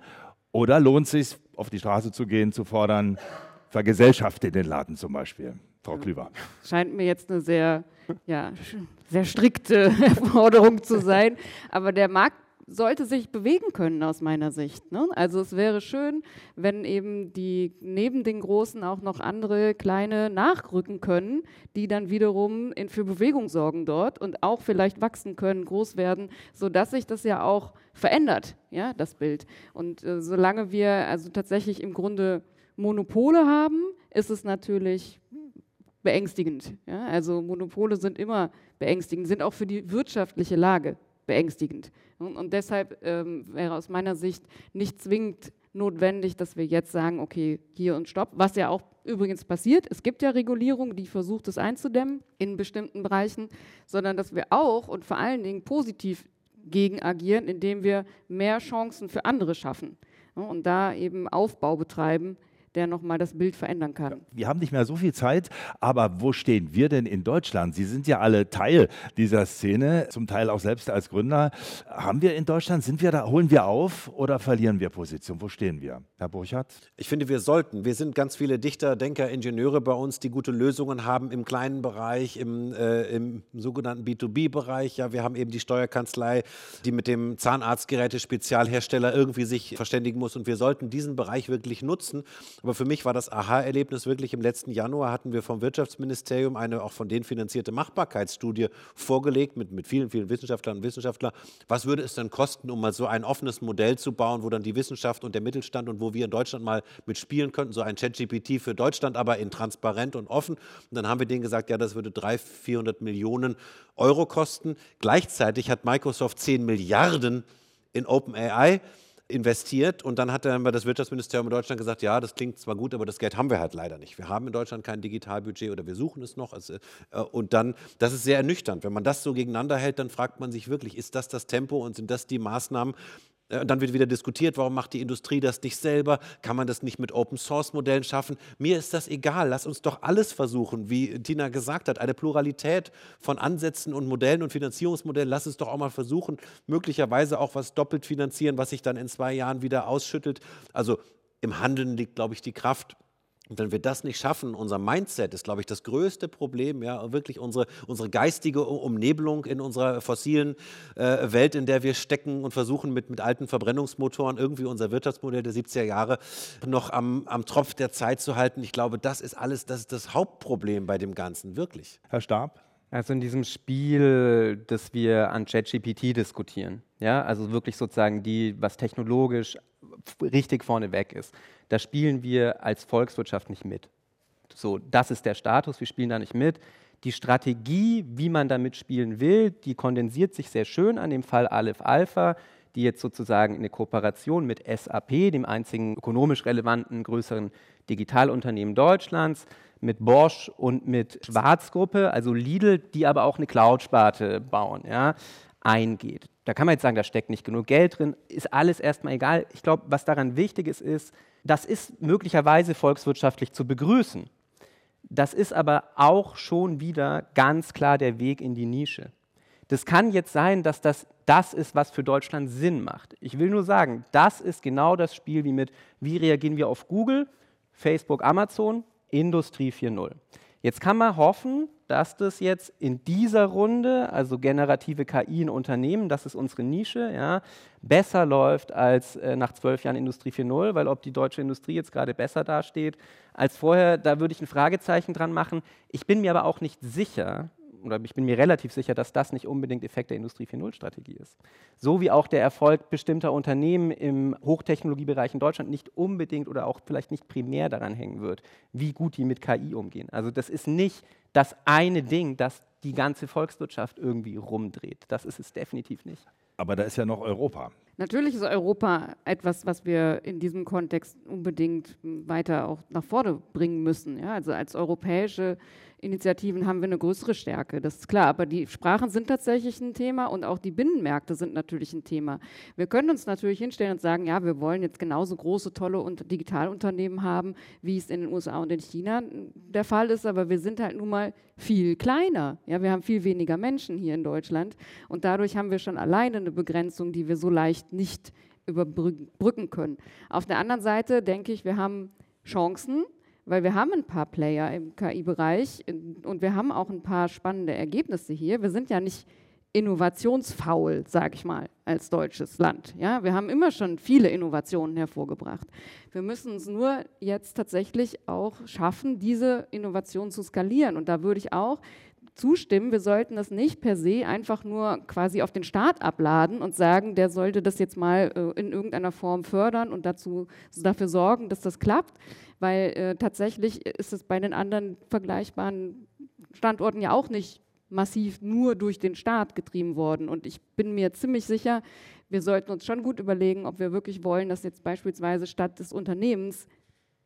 Oder lohnt es sich, auf die Straße zu gehen, zu fordern, vergesellschaftet den Laden zum Beispiel? Frau Klüver. Scheint mir jetzt eine sehr, ja, sehr strikte *laughs* Forderung zu sein. Aber der Markt sollte sich bewegen können aus meiner Sicht. Ne? Also es wäre schön, wenn eben die neben den Großen auch noch andere kleine nachrücken können, die dann wiederum in, für Bewegung sorgen dort und auch vielleicht wachsen können, groß werden, sodass sich das ja auch verändert, ja, das Bild. Und äh, solange wir also tatsächlich im Grunde Monopole haben, ist es natürlich beängstigend. Ja? Also Monopole sind immer beängstigend, sind auch für die wirtschaftliche Lage beängstigend. Und, deshalb ähm, wäre aus meiner Sicht nicht zwingend notwendig, dass wir jetzt sagen, okay, hier und stopp, was ja auch übrigens passiert. Es gibt ja Regulierung, die versucht, es einzudämmen in bestimmten Bereichen, sondern dass wir auch und vor allen Dingen positiv gegen agieren, indem wir mehr Chancen für andere schaffen und da eben Aufbau betreiben der nochmal das Bild verändern kann. Wir haben nicht mehr so viel Zeit, aber wo stehen wir denn in Deutschland? Sie sind ja alle Teil dieser Szene, zum Teil auch selbst als Gründer. Haben wir in Deutschland, sind wir da, holen wir auf oder verlieren wir Position? Wo stehen wir? Herr Burchardt? Ich finde, wir sollten. Wir sind ganz viele Dichter, Denker, Ingenieure bei uns, die gute Lösungen haben im kleinen Bereich, im, äh, im sogenannten B2B-Bereich. Ja, wir haben eben die Steuerkanzlei, die mit dem Zahnarztgeräte-Spezialhersteller irgendwie sich verständigen muss. Und wir sollten diesen Bereich wirklich nutzen. Aber für mich war das Aha-Erlebnis wirklich im letzten Januar hatten wir vom Wirtschaftsministerium eine auch von denen finanzierte Machbarkeitsstudie vorgelegt mit, mit vielen, vielen Wissenschaftlern und Wissenschaftlern. Was würde es denn kosten, um mal so ein offenes Modell zu bauen, wo dann die Wissenschaft und der Mittelstand und wo wir in Deutschland mal mitspielen könnten, so ein ChatGPT für Deutschland, aber in transparent und offen. Und dann haben wir denen gesagt, ja, das würde 300, 400 Millionen Euro kosten. Gleichzeitig hat Microsoft 10 Milliarden in OpenAI investiert und dann hat dann das Wirtschaftsministerium in Deutschland gesagt, ja, das klingt zwar gut, aber das Geld haben wir halt leider nicht. Wir haben in Deutschland kein Digitalbudget oder wir suchen es noch. Also, äh, und dann, das ist sehr ernüchternd. Wenn man das so gegeneinander hält, dann fragt man sich wirklich, ist das das Tempo und sind das die Maßnahmen, dann wird wieder diskutiert, warum macht die Industrie das nicht selber? Kann man das nicht mit Open-Source-Modellen schaffen? Mir ist das egal. Lass uns doch alles versuchen, wie Tina gesagt hat. Eine Pluralität von Ansätzen und Modellen und Finanzierungsmodellen. Lass uns doch auch mal versuchen, möglicherweise auch was doppelt finanzieren, was sich dann in zwei Jahren wieder ausschüttelt. Also im Handeln liegt, glaube ich, die Kraft. Und wenn wir das nicht schaffen, unser Mindset ist, glaube ich, das größte Problem, ja, wirklich unsere, unsere geistige Umnebelung in unserer fossilen äh, Welt, in der wir stecken und versuchen, mit, mit alten Verbrennungsmotoren irgendwie unser Wirtschaftsmodell der 70er Jahre noch am, am Tropf der Zeit zu halten. Ich glaube, das ist alles, das ist das Hauptproblem bei dem Ganzen, wirklich. Herr Stab? Also in diesem Spiel, das wir an ChatGPT diskutieren, ja, also wirklich sozusagen die, was technologisch richtig vorne weg ist, da spielen wir als Volkswirtschaft nicht mit. So, das ist der Status, wir spielen da nicht mit. Die Strategie, wie man da mitspielen will, die kondensiert sich sehr schön an dem Fall Aleph Alpha, die jetzt sozusagen eine Kooperation mit SAP, dem einzigen ökonomisch relevanten größeren Digitalunternehmen Deutschlands, mit Bosch und mit Schwarzgruppe, also Lidl, die aber auch eine Cloud-Sparte bauen, ja, eingeht. Da kann man jetzt sagen, da steckt nicht genug Geld drin, ist alles erstmal egal. Ich glaube, was daran wichtig ist, ist, das ist möglicherweise volkswirtschaftlich zu begrüßen. Das ist aber auch schon wieder ganz klar der Weg in die Nische. Das kann jetzt sein, dass das das ist, was für Deutschland Sinn macht. Ich will nur sagen, das ist genau das Spiel wie mit, wie reagieren wir auf Google, Facebook, Amazon, Industrie 4.0. Jetzt kann man hoffen, dass das jetzt in dieser Runde, also generative KI in Unternehmen, das ist unsere Nische, ja, besser läuft als äh, nach zwölf Jahren Industrie 4.0, weil ob die deutsche Industrie jetzt gerade besser dasteht als vorher, da würde ich ein Fragezeichen dran machen. Ich bin mir aber auch nicht sicher, oder ich bin mir relativ sicher, dass das nicht unbedingt Effekt der Industrie 4.0-Strategie ist. So wie auch der Erfolg bestimmter Unternehmen im Hochtechnologiebereich in Deutschland nicht unbedingt oder auch vielleicht nicht primär daran hängen wird, wie gut die mit KI umgehen. Also das ist nicht das eine Ding, das die ganze Volkswirtschaft irgendwie rumdreht. Das ist es definitiv nicht. Aber da ist ja noch Europa. Natürlich ist Europa etwas, was wir in diesem Kontext unbedingt weiter auch nach vorne bringen müssen. Ja, also als europäische Initiativen haben wir eine größere Stärke, das ist klar. Aber die Sprachen sind tatsächlich ein Thema und auch die Binnenmärkte sind natürlich ein Thema. Wir können uns natürlich hinstellen und sagen, ja, wir wollen jetzt genauso große, tolle und Digitalunternehmen haben, wie es in den USA und in China der Fall ist, aber wir sind halt nun mal viel kleiner. Ja, wir haben viel weniger Menschen hier in Deutschland und dadurch haben wir schon alleine eine Begrenzung, die wir so leicht nicht überbrücken können. Auf der anderen Seite denke ich, wir haben Chancen, weil wir haben ein paar Player im KI-Bereich und wir haben auch ein paar spannende Ergebnisse hier. Wir sind ja nicht innovationsfaul, sage ich mal, als deutsches Land. Ja, wir haben immer schon viele Innovationen hervorgebracht. Wir müssen uns nur jetzt tatsächlich auch schaffen, diese Innovationen zu skalieren. Und da würde ich auch zustimmen, wir sollten das nicht per se einfach nur quasi auf den Staat abladen und sagen, der sollte das jetzt mal äh, in irgendeiner Form fördern und dazu, dafür sorgen, dass das klappt, weil äh, tatsächlich ist es bei den anderen vergleichbaren Standorten ja auch nicht massiv nur durch den Staat getrieben worden. Und ich bin mir ziemlich sicher, wir sollten uns schon gut überlegen, ob wir wirklich wollen, dass jetzt beispielsweise statt des Unternehmens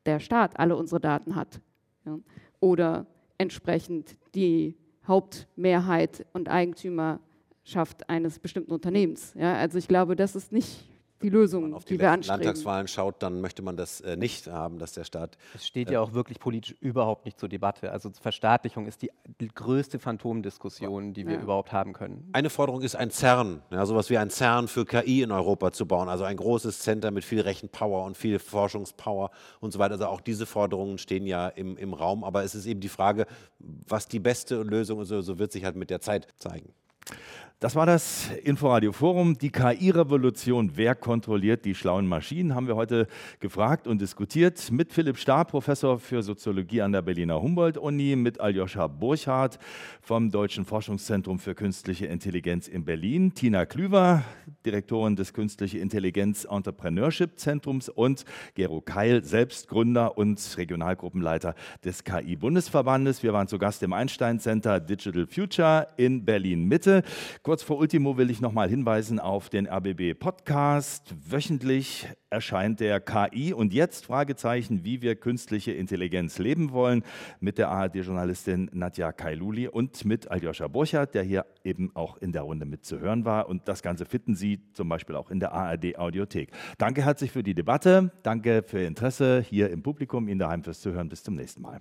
der Staat alle unsere Daten hat. Ja? Oder entsprechend die Hauptmehrheit und Eigentümerschaft eines bestimmten Unternehmens. Ja? Also ich glaube, das ist nicht die Lösung, auf die, die wir anstreben. Landtagswahlen schaut, dann möchte man das äh, nicht haben, dass der Staat. Es steht ja auch wirklich politisch überhaupt nicht zur Debatte. Also Verstaatlichung ist die, die größte Phantomdiskussion, die wir Ja. überhaupt haben können. Eine Forderung ist ein CERN, ja, sowas wie ein CERN für KI in Europa zu bauen, also ein großes Center mit viel Rechenpower und viel Forschungspower und so weiter. Also auch diese Forderungen stehen ja im, im Raum, aber es ist eben die Frage, was die beste Lösung ist, so, so wird sich halt mit der Zeit zeigen. Das war das Inforadio Forum, die KI-Revolution. Wer kontrolliert die schlauen Maschinen? Haben wir heute gefragt und diskutiert mit Philipp Starr, Professor für Soziologie an der Berliner Humboldt-Uni, mit Aljoscha Burchardt vom Deutschen Forschungszentrum für Künstliche Intelligenz in Berlin, Tina Klüver, Direktorin des Künstliche Intelligenz Entrepreneurship Zentrums und Gero Keil, selbst Gründer und Regionalgruppenleiter des KI-Bundesverbandes. Wir waren zu Gast im Einstein Center Digital Future in Berlin Mitte. Kurz vor Ultimo will ich nochmal hinweisen auf den RBB Podcast. Wöchentlich erscheint der KI und jetzt Fragezeichen, wie wir künstliche Intelligenz leben wollen, mit der ARD-Journalistin Nadja Kailuli und mit Aljoscha Burchardt, der hier eben auch in der Runde mit zu hören war. Und das Ganze finden Sie zum Beispiel auch in der ARD-Audiothek. Danke herzlich für die Debatte. Danke für Ihr Interesse hier im Publikum, Ihnen daheim fürs Zuhören. Bis zum nächsten Mal.